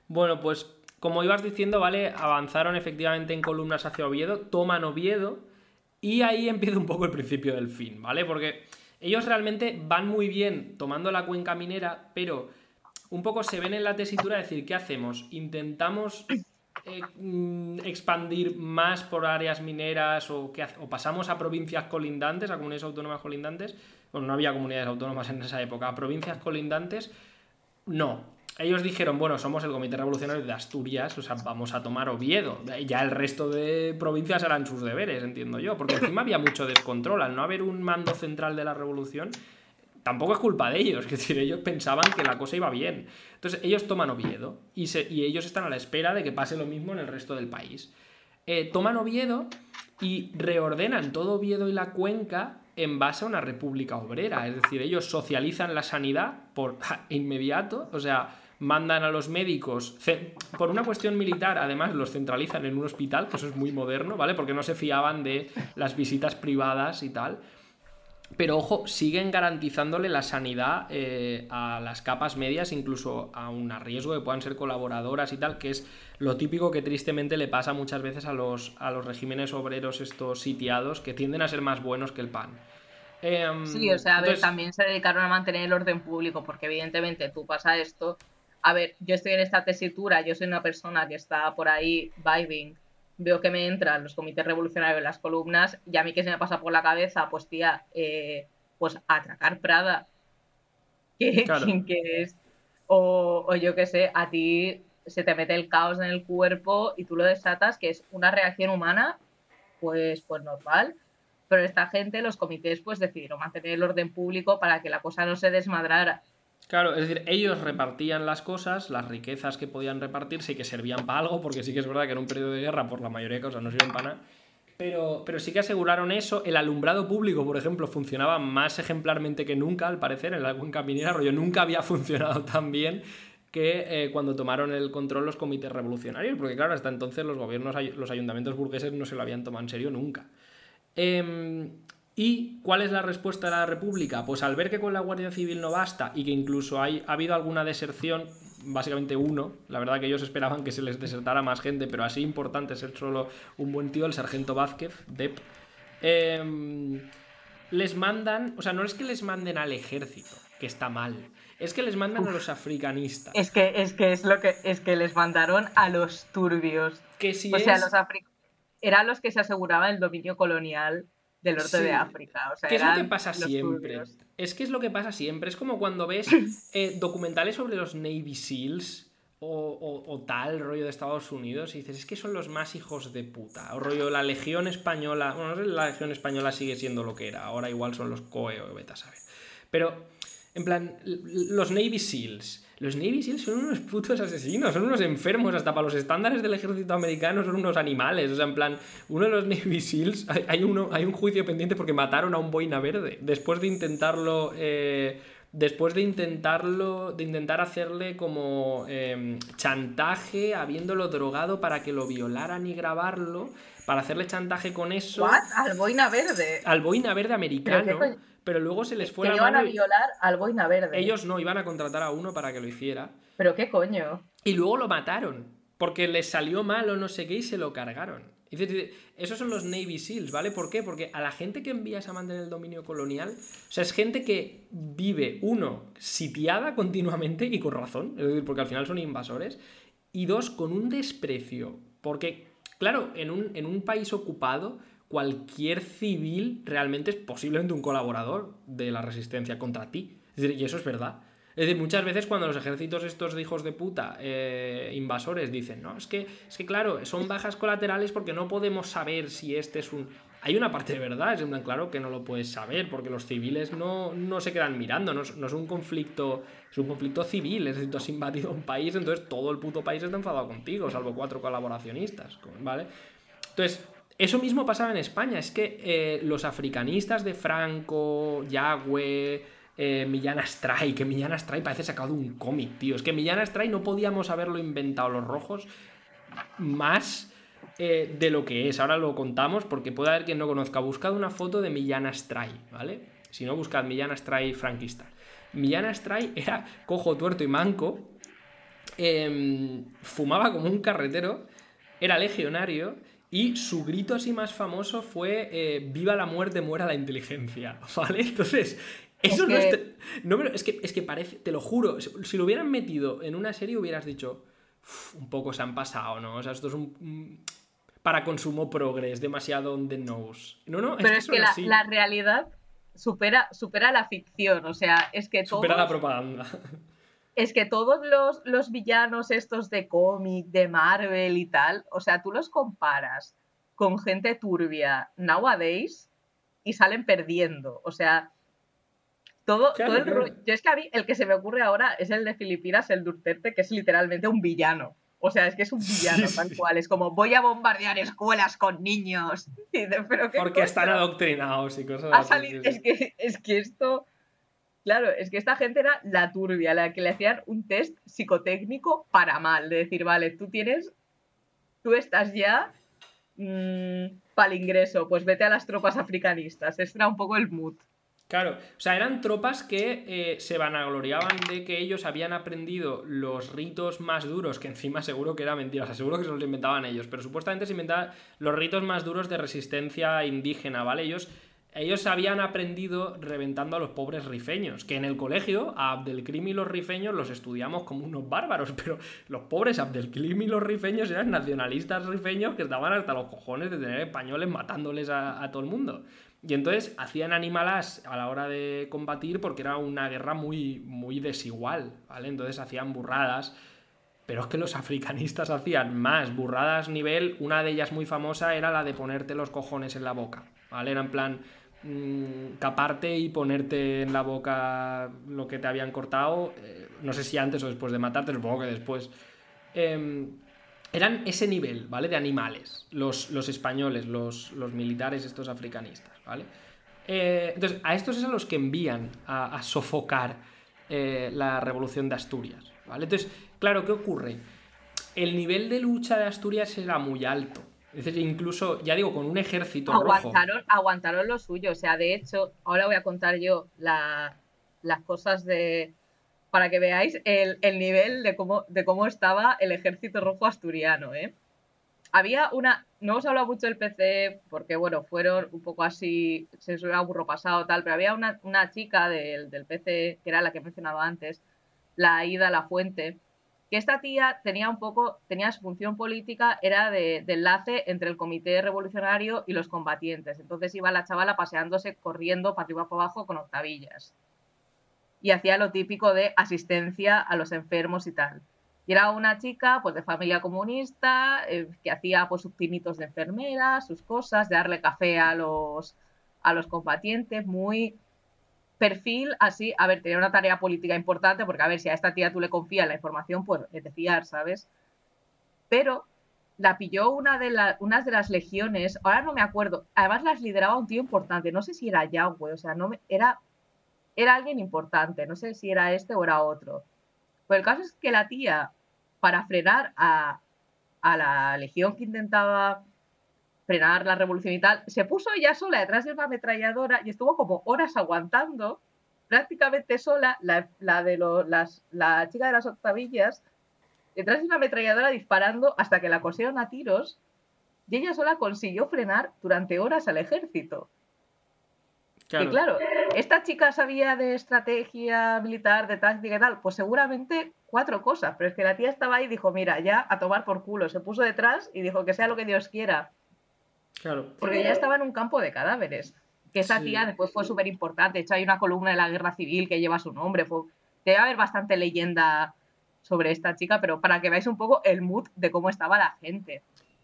Bueno, pues como ibas diciendo, ¿vale? Avanzaron efectivamente en columnas hacia Oviedo, toman Oviedo y ahí empieza un poco el principio del fin, ¿vale? Porque ellos realmente van muy bien tomando la cuenca minera, pero un poco se ven en la tesitura de decir, ¿qué hacemos? ¿Intentamos eh, mm, expandir más por áreas mineras o, o pasamos a provincias colindantes, a comunidades autónomas colindantes? Bueno, no había comunidades autónomas en esa época, a provincias colindantes. No, ellos dijeron, bueno, somos el Comité Revolucionario de Asturias, o sea, vamos a tomar Oviedo. Ya el resto de provincias harán sus deberes, entiendo yo, porque encima había mucho descontrol. Al no haber un mando central de la revolución, tampoco es culpa de ellos, es decir, ellos pensaban que la cosa iba bien. Entonces, ellos toman Oviedo y, y ellos están a la espera de que pase lo mismo en el resto del país. Eh, toman Oviedo y reordenan todo Oviedo y la cuenca en base a una república obrera. Es decir, ellos socializan la sanidad por inmediato, o sea, mandan a los médicos, por una cuestión militar, además los centralizan en un hospital, que eso es muy moderno, ¿vale? Porque no se fiaban de las visitas privadas y tal. Pero ojo, siguen garantizándole la sanidad eh, a las capas medias, incluso a un riesgo de puedan ser colaboradoras y tal, que es lo típico que tristemente le pasa muchas veces a los, a los regímenes obreros estos sitiados, que tienden a ser más buenos que el pan. Em, sí, o sea, a ver, también se dedicaron a mantener el orden público, porque evidentemente tú pasa esto a ver, yo estoy en esta tesitura, yo soy una persona que está por ahí vibing, veo que me entran los comités revolucionarios en las columnas y a mí que se me pasa por la cabeza, pues tía, eh, pues atracar Prada, que, es, o, o yo qué sé, a ti se te mete el caos en el cuerpo y tú lo desatas, que es una reacción humana, pues, pues normal. Pero esta gente, los comités, pues decidieron mantener el orden público para que la cosa no se desmadrara. Claro, es decir, ellos repartían las cosas, las riquezas que podían repartirse y que servían para algo, porque sí que es verdad que en un periodo de guerra, por la mayoría de cosas, no sirven para nada. Pero, pero sí que aseguraron eso. El alumbrado público, por ejemplo, funcionaba más ejemplarmente que nunca, al parecer, en la cuenca minera. Rollo, nunca había funcionado tan bien que eh, cuando tomaron el control los comités revolucionarios, porque claro, hasta entonces los gobiernos, los ayuntamientos burgueses no se lo habían tomado en serio nunca. Eh, ¿Y cuál es la respuesta de la República? Pues al ver que con la Guardia Civil no basta y que incluso hay, ha habido alguna deserción, básicamente uno, la verdad que ellos esperaban que se les desertara más gente, pero así importante ser solo un buen tío, el sargento Vázquez, Dep, em, les mandan, o sea, no es que les manden al ejército, que está mal, es que les mandan a los africanistas. Es que, es que es lo que es que les mandaron a los turbios. Que si o sea, los eran los que se aseguraban el dominio colonial del norte de África. O ¿Qué es lo que pasa siempre? Es que es lo que pasa siempre. Es como cuando ves eh, documentales sobre los Navy SEALs. O, tal rollo de Estados Unidos y dices, es que son los más hijos de puta. O rollo la Legión Española, bueno, no sé la Legión Española sigue siendo lo que era, ahora igual son los COE o beta, ¿sabes? Pero, en plan, los Navy SEALs, los Navy SEALs son unos putos asesinos, son unos enfermos, hasta para los estándares del ejército americano son unos animales. O sea, en plan, uno de los Navy SEALs, hay, uno, hay un juicio pendiente porque mataron a un boina verde. Después de intentarlo. Eh, después de intentarlo, de intentar hacerle como em, chantaje, habiéndolo drogado para que lo violaran y grabarlo, para hacerle chantaje con eso. ¿What? Al boina verde. Al boina verde americano pero luego se les fue que la iban a violar al boina verde. Ellos no, iban a contratar a uno para que lo hiciera. ¿Pero qué coño? Y luego lo mataron, porque les salió mal o no sé qué y se lo cargaron. Esos son los Navy SEALs, ¿vale? ¿Por qué? Porque a la gente que envías a mantener el dominio colonial, o sea, es gente que vive, uno, sitiada continuamente y con razón, es decir, porque al final son invasores, y dos, con un desprecio, porque, claro, en un, en un país ocupado, cualquier civil realmente es posiblemente un colaborador de la resistencia contra ti. y eso es verdad. Es decir, muchas veces cuando los ejércitos estos hijos de puta, eh, invasores, dicen, no, es que, es que claro, son bajas colaterales porque no podemos saber si este es un... Hay una parte de verdad, es un claro que no lo puedes saber, porque los civiles no, se quedan mirando, no es, no es, un conflicto, es un conflicto civil, es decir, tú has invadido un país, entonces todo el puto país está enfadado contigo, salvo cuatro colaboracionistas, ¿vale? Entonces, eso mismo pasaba en España, es que eh, los africanistas de Franco, Yagüe, eh, Millán Astray, que Millán Astray parece sacado de un cómic, tío. Es que Millán Astray no podíamos haberlo inventado los rojos más eh, de lo que es. Ahora lo contamos porque puede haber quien no conozca. Buscad una foto de Millán Astray, ¿vale? Si no, buscad Millán Astray franquista. Millán Astray era cojo, tuerto y manco. Em, fumaba como un carretero. Era legionario. Y su grito así más famoso fue eh, Viva la muerte, muera la inteligencia. ¿Vale? Entonces, eso no es. No, es, que, es que parece, te lo juro, si lo hubieran metido en una serie hubieras dicho, un poco se han pasado, ¿no? O sea, esto es un. para consumo progres, demasiado on the nose. No, no, Pero es que, la, realidad supera, supera la ficción, o sea, es que todo. Supera la propaganda. Es que todos los, los villanos estos de cómic, de Marvel y tal, o sea, tú los comparas con gente turbia nowadays y salen perdiendo. O sea, todo, todo el rollo. Yo es que a mí el que se me ocurre ahora es el de Filipinas, el Duterte, que es literalmente un villano. O sea, es que es un villano tal cual. Es como voy a bombardear escuelas con niños. ¿Pero Porque están adoctrinados y cosas así. Es que, es que esto. Claro, es que esta gente era la turbia, la que le hacían un test psicotécnico para mal. De decir, vale, tú tienes. Tú estás ya. Mmm, para el ingreso, pues vete a las tropas africanistas. Este era un poco el mood. Claro, o sea, eran tropas que eh, se vanagloriaban de que ellos habían aprendido los ritos más duros, que encima seguro que era mentira, seguro que se los inventaban ellos, pero supuestamente se inventaban los ritos más duros de resistencia indígena, ¿vale? Ellos, ellos habían aprendido reventando a los pobres rifeños, que en el colegio a Abdelkrim y los rifeños los estudiamos como unos bárbaros, pero los pobres Abdelkrim y los rifeños eran nacionalistas rifeños que estaban hasta los cojones de tener españoles matándoles a, todo el mundo. Y entonces hacían animalas a la hora de combatir porque era una guerra muy, muy desigual, ¿vale? Entonces hacían burradas. Pero es que los africanistas hacían más burradas nivel, una de ellas muy famosa era la de ponerte los cojones en la boca, ¿vale? Era en plan mmm, caparte y ponerte en la boca lo que te habían cortado, eh, no sé si antes o después de matarte, supongo que después. Em, eran ese nivel, ¿vale? De animales, los, los españoles, los, los militares estos africanistas. ¿vale? Eh, entonces, a estos es a los que envían a, sofocar eh, la revolución de Asturias, ¿vale? Entonces, claro, ¿qué ocurre? El nivel de lucha de Asturias era muy alto. Incluso, ya digo, con un ejército aguantaron, rojo. Aguantaron lo suyo. O sea, de hecho, ahora voy a contar yo las cosas de. para que veáis el, el, nivel de cómo, de cómo estaba el ejército rojo asturiano, ¿eh? había una, no hemos hablado mucho del PC porque, bueno, fueron un poco así, se suena burro pasado tal, pero había una, chica del, del, PC, que era la que he mencionado antes, la Ida La Fuente, que esta tía tenía un poco, tenía su función política, era de, enlace entre el comité revolucionario y los combatientes. Entonces iba la chavala paseándose, corriendo para arriba para abajo con octavillas. Y hacía lo típico de asistencia a los enfermos y tal. Y era una chica pues de familia comunista eh, que hacía pues sus timitos de enfermera, sus cosas, de darle café a los, a los combatientes, muy perfil así, a ver, tenía una tarea política importante porque a ver, si a esta tía tú le confías la información, pues es de fiar, ¿sabes? Pero la pilló una de las unas de las legiones, ahora no me acuerdo, además las lideraba un tío importante, no sé si era Yahweh, o sea, no me, era, era alguien importante, no sé si era este o era otro. Pero el caso es que la tía, para frenar a, la legión que intentaba frenar la revolución y tal, se puso ella sola detrás de una ametralladora y estuvo como horas aguantando, prácticamente sola, la, de las, la chica de las octavillas, detrás de una ametralladora disparando hasta que la cosieron a tiros y ella sola consiguió frenar durante horas al ejército. Claro. Y claro, esta chica sabía de estrategia militar, de táctica y tal, pues seguramente cuatro cosas, pero es que la tía estaba ahí y dijo, mira, ya a tomar por culo, se puso detrás y dijo que sea lo que Dios quiera. Claro. Porque ya estaba en un campo de cadáveres. Que esa tía después fue súper importante. De hecho, hay una columna de la guerra civil que lleva su nombre. Fue... Debe haber bastante leyenda sobre esta chica, pero para que veáis un poco el mood de cómo estaba la gente.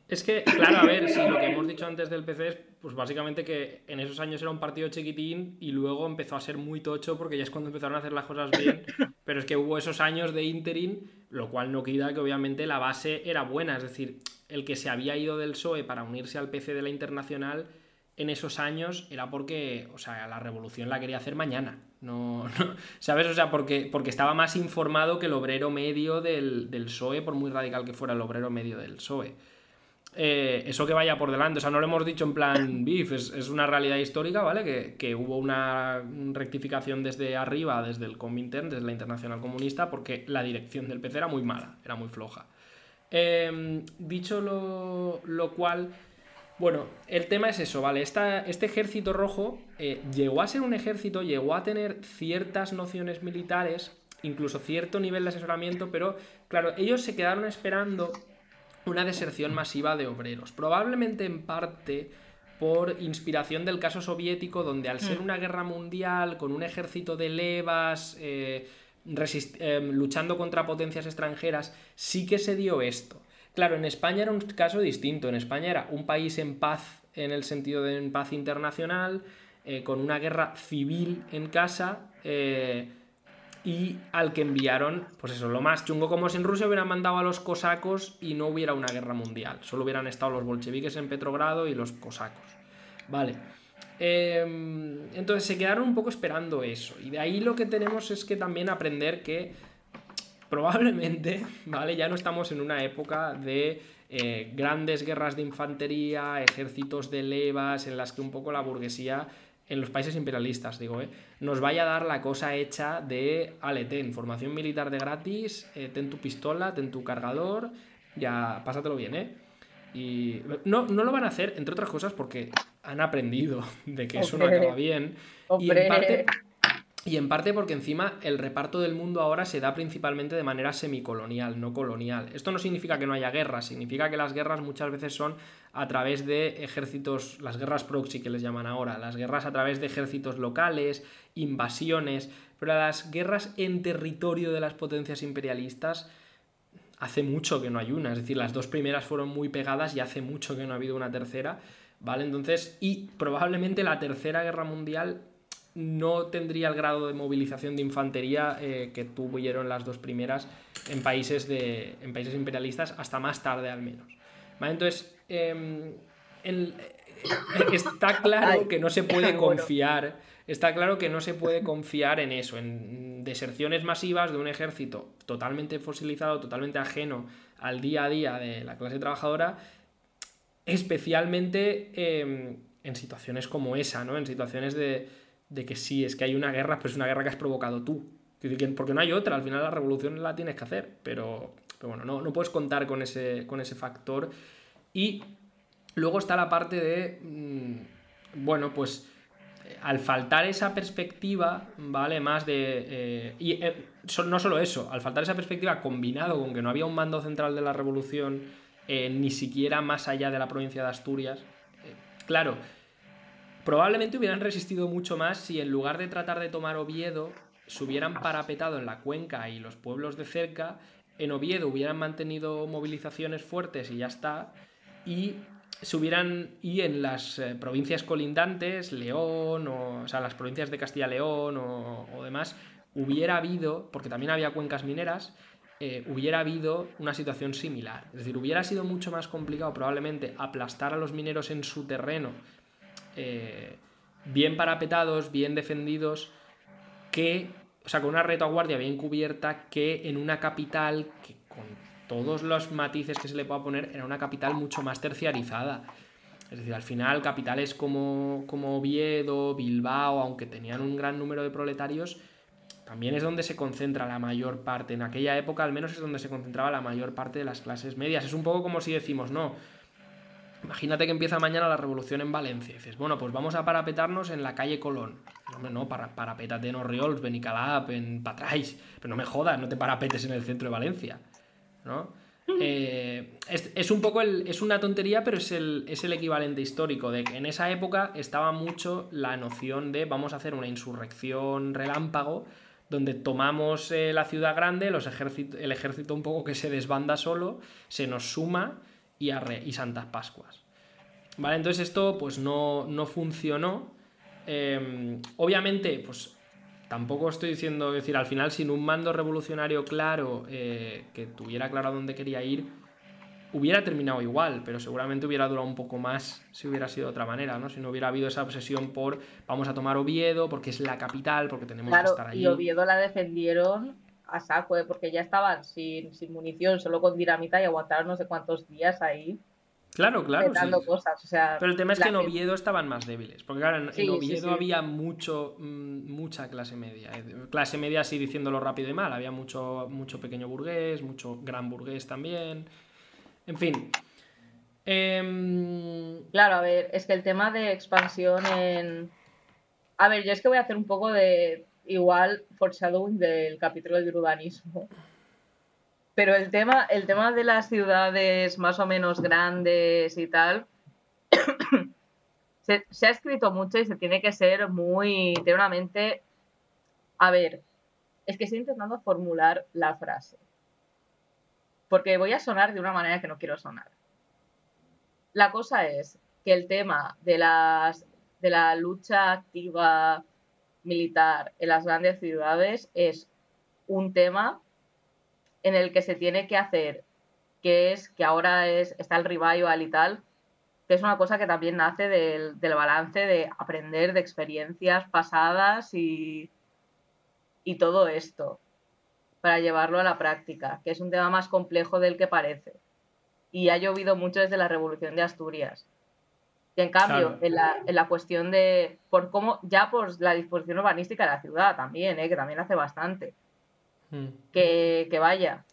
Es que, claro, a ver, sí, lo que hemos dicho antes del PC es, pues básicamente que en esos años era un partido chiquitín y luego empezó a ser muy tocho porque ya es cuando empezaron a hacer las cosas bien, pero es que hubo esos años de interim, lo cual no quita que obviamente la base era buena, es decir, el que se había ido del PSOE para unirse al PC de la Internacional en esos años era porque, o sea, la revolución la quería hacer mañana. No, ¿Sabes? O sea, porque, porque estaba más informado que el obrero medio del, del PSOE, por muy radical que fuera el obrero medio del PSOE. Eh, eso que vaya por delante. O sea, no lo hemos dicho en plan beef, es, una realidad histórica, ¿vale? Que, hubo una rectificación desde arriba, desde el Comintern, desde la Internacional Comunista, porque la dirección del PC era muy mala, era muy floja. Em, dicho lo, cual, bueno, el tema es eso, ¿vale? este ejército rojo eh, llegó a ser un ejército, llegó a tener ciertas nociones militares, incluso cierto nivel de asesoramiento, pero claro, ellos se quedaron esperando una deserción masiva de obreros. Probablemente en parte por inspiración del caso soviético, donde al ser mm. una guerra mundial, con un ejército de levas, eh, eh, luchando contra potencias extranjeras, sí que se dio esto. Claro, en España era un caso distinto. En España era un país en paz, en el sentido de en paz internacional, eh, con una guerra civil en casa y al que enviaron, pues eso, lo más chungo, como si en Rusia hubieran mandado a los cosacos y no hubiera una guerra mundial, solo hubieran estado los bolcheviques en Petrogrado y los cosacos. Vale. Em, entonces se quedaron un poco esperando eso. Y de ahí lo que tenemos es que también aprender que probablemente, ¿vale? Ya no estamos en una época de eh, grandes guerras de infantería, ejércitos de levas, en las que un poco la burguesía en los países imperialistas, digo, ¿eh? nos vaya a dar la cosa hecha de, ale, ten, formación militar de gratis, eh, ten tu pistola, ten tu cargador, ya, pásatelo bien, ¿eh? Y no, no lo van a hacer, entre otras cosas, porque han aprendido de que eso no acaba bien. Y en parte y en parte porque encima el reparto del mundo ahora se da principalmente de manera semicolonial, no colonial. Esto no significa que no haya guerras, significa que las guerras muchas veces son a través de ejércitos, las guerras proxy que les llaman ahora, las guerras a través de ejércitos locales, invasiones, pero las guerras en territorio de las potencias imperialistas hace mucho que no hay una, es decir, las dos primeras fueron muy pegadas y hace mucho que no ha habido una tercera, ¿vale? Entonces, y probablemente la tercera guerra mundial no tendría el grado de movilización de infantería eh, que tuvieron las dos primeras en países, de, en países imperialistas, hasta más tarde al menos. Entonces, em, eh, está claro que no se puede confiar. Está claro que no se puede confiar en eso, en deserciones masivas de un ejército totalmente fosilizado, totalmente ajeno al día a día de la clase trabajadora, especialmente em, en situaciones como esa, ¿no? En situaciones de, de que sí, es que hay una guerra, pero es una guerra que has provocado tú. Porque no hay otra, al final la revolución la tienes que hacer, pero, bueno, no, no, puedes contar con ese, con ese factor. Y luego está la parte de, mm, bueno, pues al faltar esa perspectiva, ¿vale? Más de... Eh, y eh, no solo eso, al faltar esa perspectiva combinado con que no había un mando central de la revolución, eh, ni siquiera más allá de la provincia de Asturias, claro, Probablemente hubieran resistido mucho más si en lugar de tratar de tomar Oviedo, se hubieran parapetado en la cuenca y los pueblos de cerca, en Oviedo hubieran mantenido movilizaciones fuertes y ya está, y se y en las eh, provincias colindantes, León, o, sea, las provincias de Castilla-León o, demás, hubiera habido, porque también había cuencas mineras, eh, hubiera habido una situación similar. Es decir, hubiera sido mucho más complicado probablemente aplastar a los mineros en su terreno eh, bien parapetados, bien defendidos, que, o sea, con una retaguardia bien cubierta, que en una capital que con todos los matices que se le pueda poner, era una capital mucho más terciarizada. Es decir, al final capitales como, como Oviedo, Bilbao, aunque tenían un gran número de proletarios, también es donde se concentra la mayor parte. En aquella época al menos es donde se concentraba la mayor parte de las clases medias. Es un poco como si decimos, no, Imagínate que empieza mañana la revolución en Valencia. Y dices, bueno, pues vamos a parapetarnos en la calle Colón. No, no, para, parapétate en Orriols, Benicalap, en Patrais. Pero no me jodas, no te parapetes en el centro de Valencia. ¿No? Eh, es, un poco es una tontería, pero es el, es el equivalente histórico de que en esa época estaba mucho la noción de vamos a hacer una insurrección relámpago donde tomamos eh, la ciudad grande, los el ejército un poco que se desbanda solo, se nos suma y, y Santas Pascuas. ¿Vale? Entonces esto pues no, no funcionó. Em, obviamente, pues tampoco estoy diciendo, decir, al final sin un mando revolucionario claro, eh, que tuviera claro a dónde quería ir, hubiera terminado igual, pero seguramente hubiera durado un poco más si hubiera sido de otra manera, ¿no? Si no hubiera habido esa obsesión por vamos a tomar Oviedo, porque es la capital, porque tenemos que estar allí. Y Oviedo la defendieron a saco, ¿eh? porque ya estaban sin, munición, solo con dinamita y aguantaron no sé cuántos días ahí. Claro, claro. Sí. Cosas. O sea, Pero el tema es que en Oviedo estaban más débiles. Porque claro, en, Oviedo había mucho, mm, mucha clase media. Eh, clase media así diciéndolo rápido y mal. Había mucho, mucho pequeño burgués, mucho gran burgués también. En fin. Em, claro, a ver, es que el tema de expansión en. A ver, yo es que voy a hacer un poco de. Igual foreshadowing del capítulo del urbanismo. Pero el tema, el tema de las ciudades más o menos grandes y tal, se, ha escrito mucho y se tiene que ser muy, mente, a ver, es que estoy intentando formular la frase, porque voy a sonar de una manera que no quiero sonar. La cosa es que el tema de, las, de la lucha activa militar en las grandes ciudades es un tema en el que se tiene que hacer, que es que ahora es, está el revival y tal, que es una cosa que también nace del, balance de aprender de experiencias pasadas y, y todo esto para llevarlo a la práctica, que es un tema más complejo del que parece. Y ha llovido mucho desde la Revolución de Asturias. Y en cambio, en, la, en, la, cuestión de, por cómo, ya por la disposición urbanística de la ciudad también, ¿eh? que también hace bastante. Mm. que, vaya.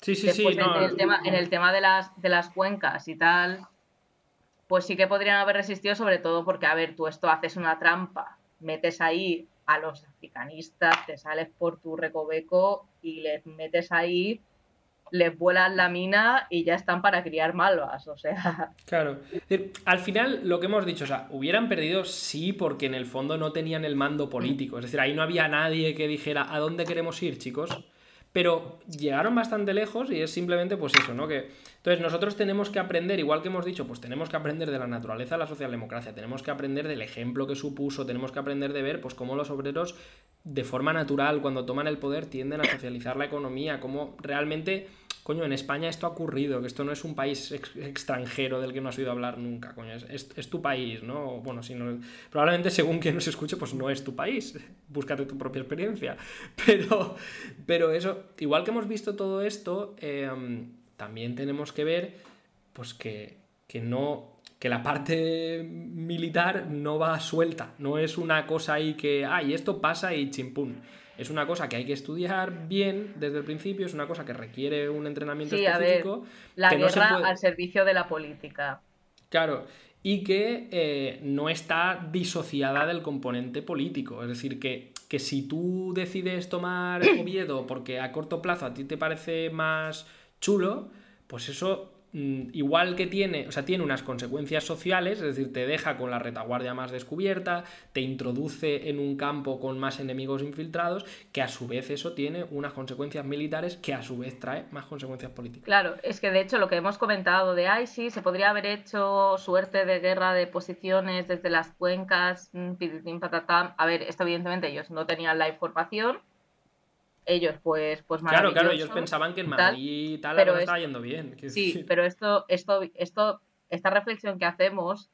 Sí, sí, sí. En, el tema, en el tema de las, de las cuencas y tal, pues sí que podrían haber resistido, sobre todo porque, a ver, tú esto haces una trampa, metes ahí a los africanistas, te sales por tu recoveco y les metes ahí, les vuelan la mina y ya están para criar malvas, o sea. Claro. Al final, lo que hemos dicho, o sea, hubieran perdido sí porque en el fondo no tenían el mando político. Es decir, ahí no había nadie que dijera, ¿a dónde queremos ir, chicos? Pero llegaron bastante lejos y es simplemente pues eso, ¿no? Que entonces nosotros tenemos que aprender, igual que hemos dicho, pues tenemos que aprender de la naturaleza de la socialdemocracia, tenemos que aprender del ejemplo que supuso, tenemos que aprender de ver pues cómo los obreros de forma natural cuando toman el poder tienden a socializar la economía, cómo realmente coño, en España esto ha ocurrido, que esto no es un país extranjero del que no has oído hablar nunca, coño, es, tu país, ¿no? Bueno, si no, probablemente según quien nos escuche, pues no es tu país, búscate tu propia experiencia, pero, pero eso, igual que hemos visto todo esto, em, también tenemos que ver, pues que, que no, que la parte militar no va suelta, no es una cosa ahí que, ay, esto pasa y chimpún es una cosa que hay que estudiar bien desde el principio, es una cosa que requiere un entrenamiento específico. la guerra al servicio de la política. Claro, y que eh, no está disociada del componente político. Es decir, que, que si tú decides tomar Oviedo porque a corto plazo a ti te parece más chulo, pues eso igual que tiene, o sea, tiene unas consecuencias sociales, es decir, te deja con la retaguardia más descubierta, te introduce en un campo con más enemigos infiltrados, que a su vez eso tiene unas consecuencias militares que a su vez trae más consecuencias políticas. Claro, es que de hecho lo que hemos comentado de, ay, sí, se podría haber hecho suerte de guerra de posiciones desde las cuencas, mm, patatam. A ver, esto evidentemente ellos no tenían la información, ellos pues pues Claro, claro, ellos pensaban que en Madrid y tal, pero estaba yendo bien. Sí, pero esto, esto, esto, esta reflexión que hacemos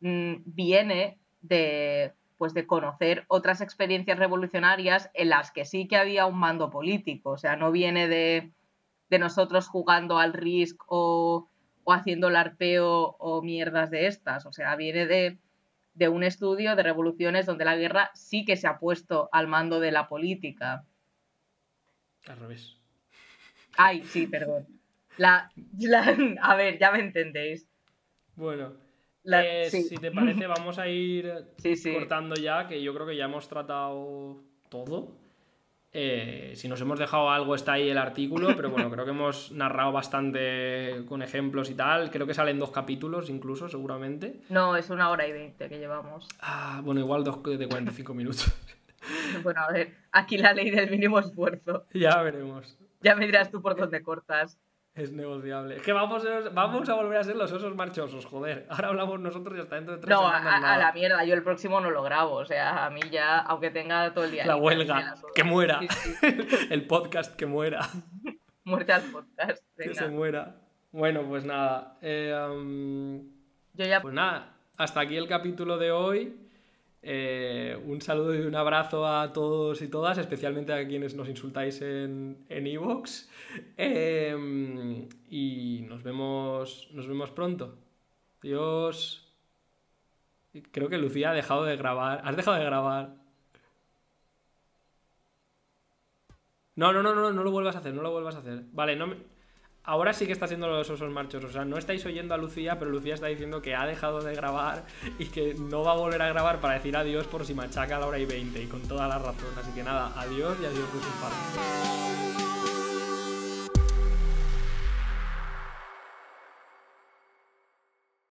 mm, viene de pues de conocer otras experiencias revolucionarias en las que sí que había un mando político, o sea, no viene de, de nosotros jugando al RISC o, o haciendo el arpeo o mierdas de estas, o sea, viene de, de un estudio de revoluciones donde la guerra sí que se ha puesto al mando de la política. Al revés. Ay, sí, perdón. La, a ver, ya me entendéis. Bueno, eh, si te parece, vamos a ir cortando ya, que yo creo que ya hemos tratado todo. Eh, si nos hemos dejado algo, está ahí el artículo, pero bueno, creo que hemos narrado bastante con ejemplos y tal. Creo que salen dos capítulos incluso, seguramente. No, es una hora y veinte que llevamos. Ah, bueno, igual dos de 45 minutos. Bueno, a ver, aquí la ley del mínimo esfuerzo. Ya veremos. Ya me dirás tú por dónde cortas. Es negociable. Es que vamos, vamos a volver a ser los osos marchosos, joder. Ahora hablamos nosotros y hasta dentro de tres No, a, la mierda, yo el próximo no lo grabo. O sea, a mí ya, aunque tenga todo el día. La huelga, que muera. el podcast que muera. Muerte al podcast. Que se muera. Bueno, pues nada. Eh, yo ya. Pues nada, hasta aquí el capítulo de hoy. Eh, un saludo y un abrazo a todos y todas, especialmente a quienes nos insultáis en Evox. En y nos vemos, nos vemos pronto. Dios. Creo que Lucía ha dejado de grabar. ¿Has dejado de grabar? No, no, no, no, no lo vuelvas a hacer, no lo vuelvas a hacer. Vale, no Ahora sí que está haciendo los osos marchos. O sea, no estáis oyendo a Lucía, pero Lucía está diciendo que ha dejado de grabar y que no va a volver a grabar para decir adiós por si machaca a la hora y 20. Y con toda la razón. Así que nada, adiós y adiós parte.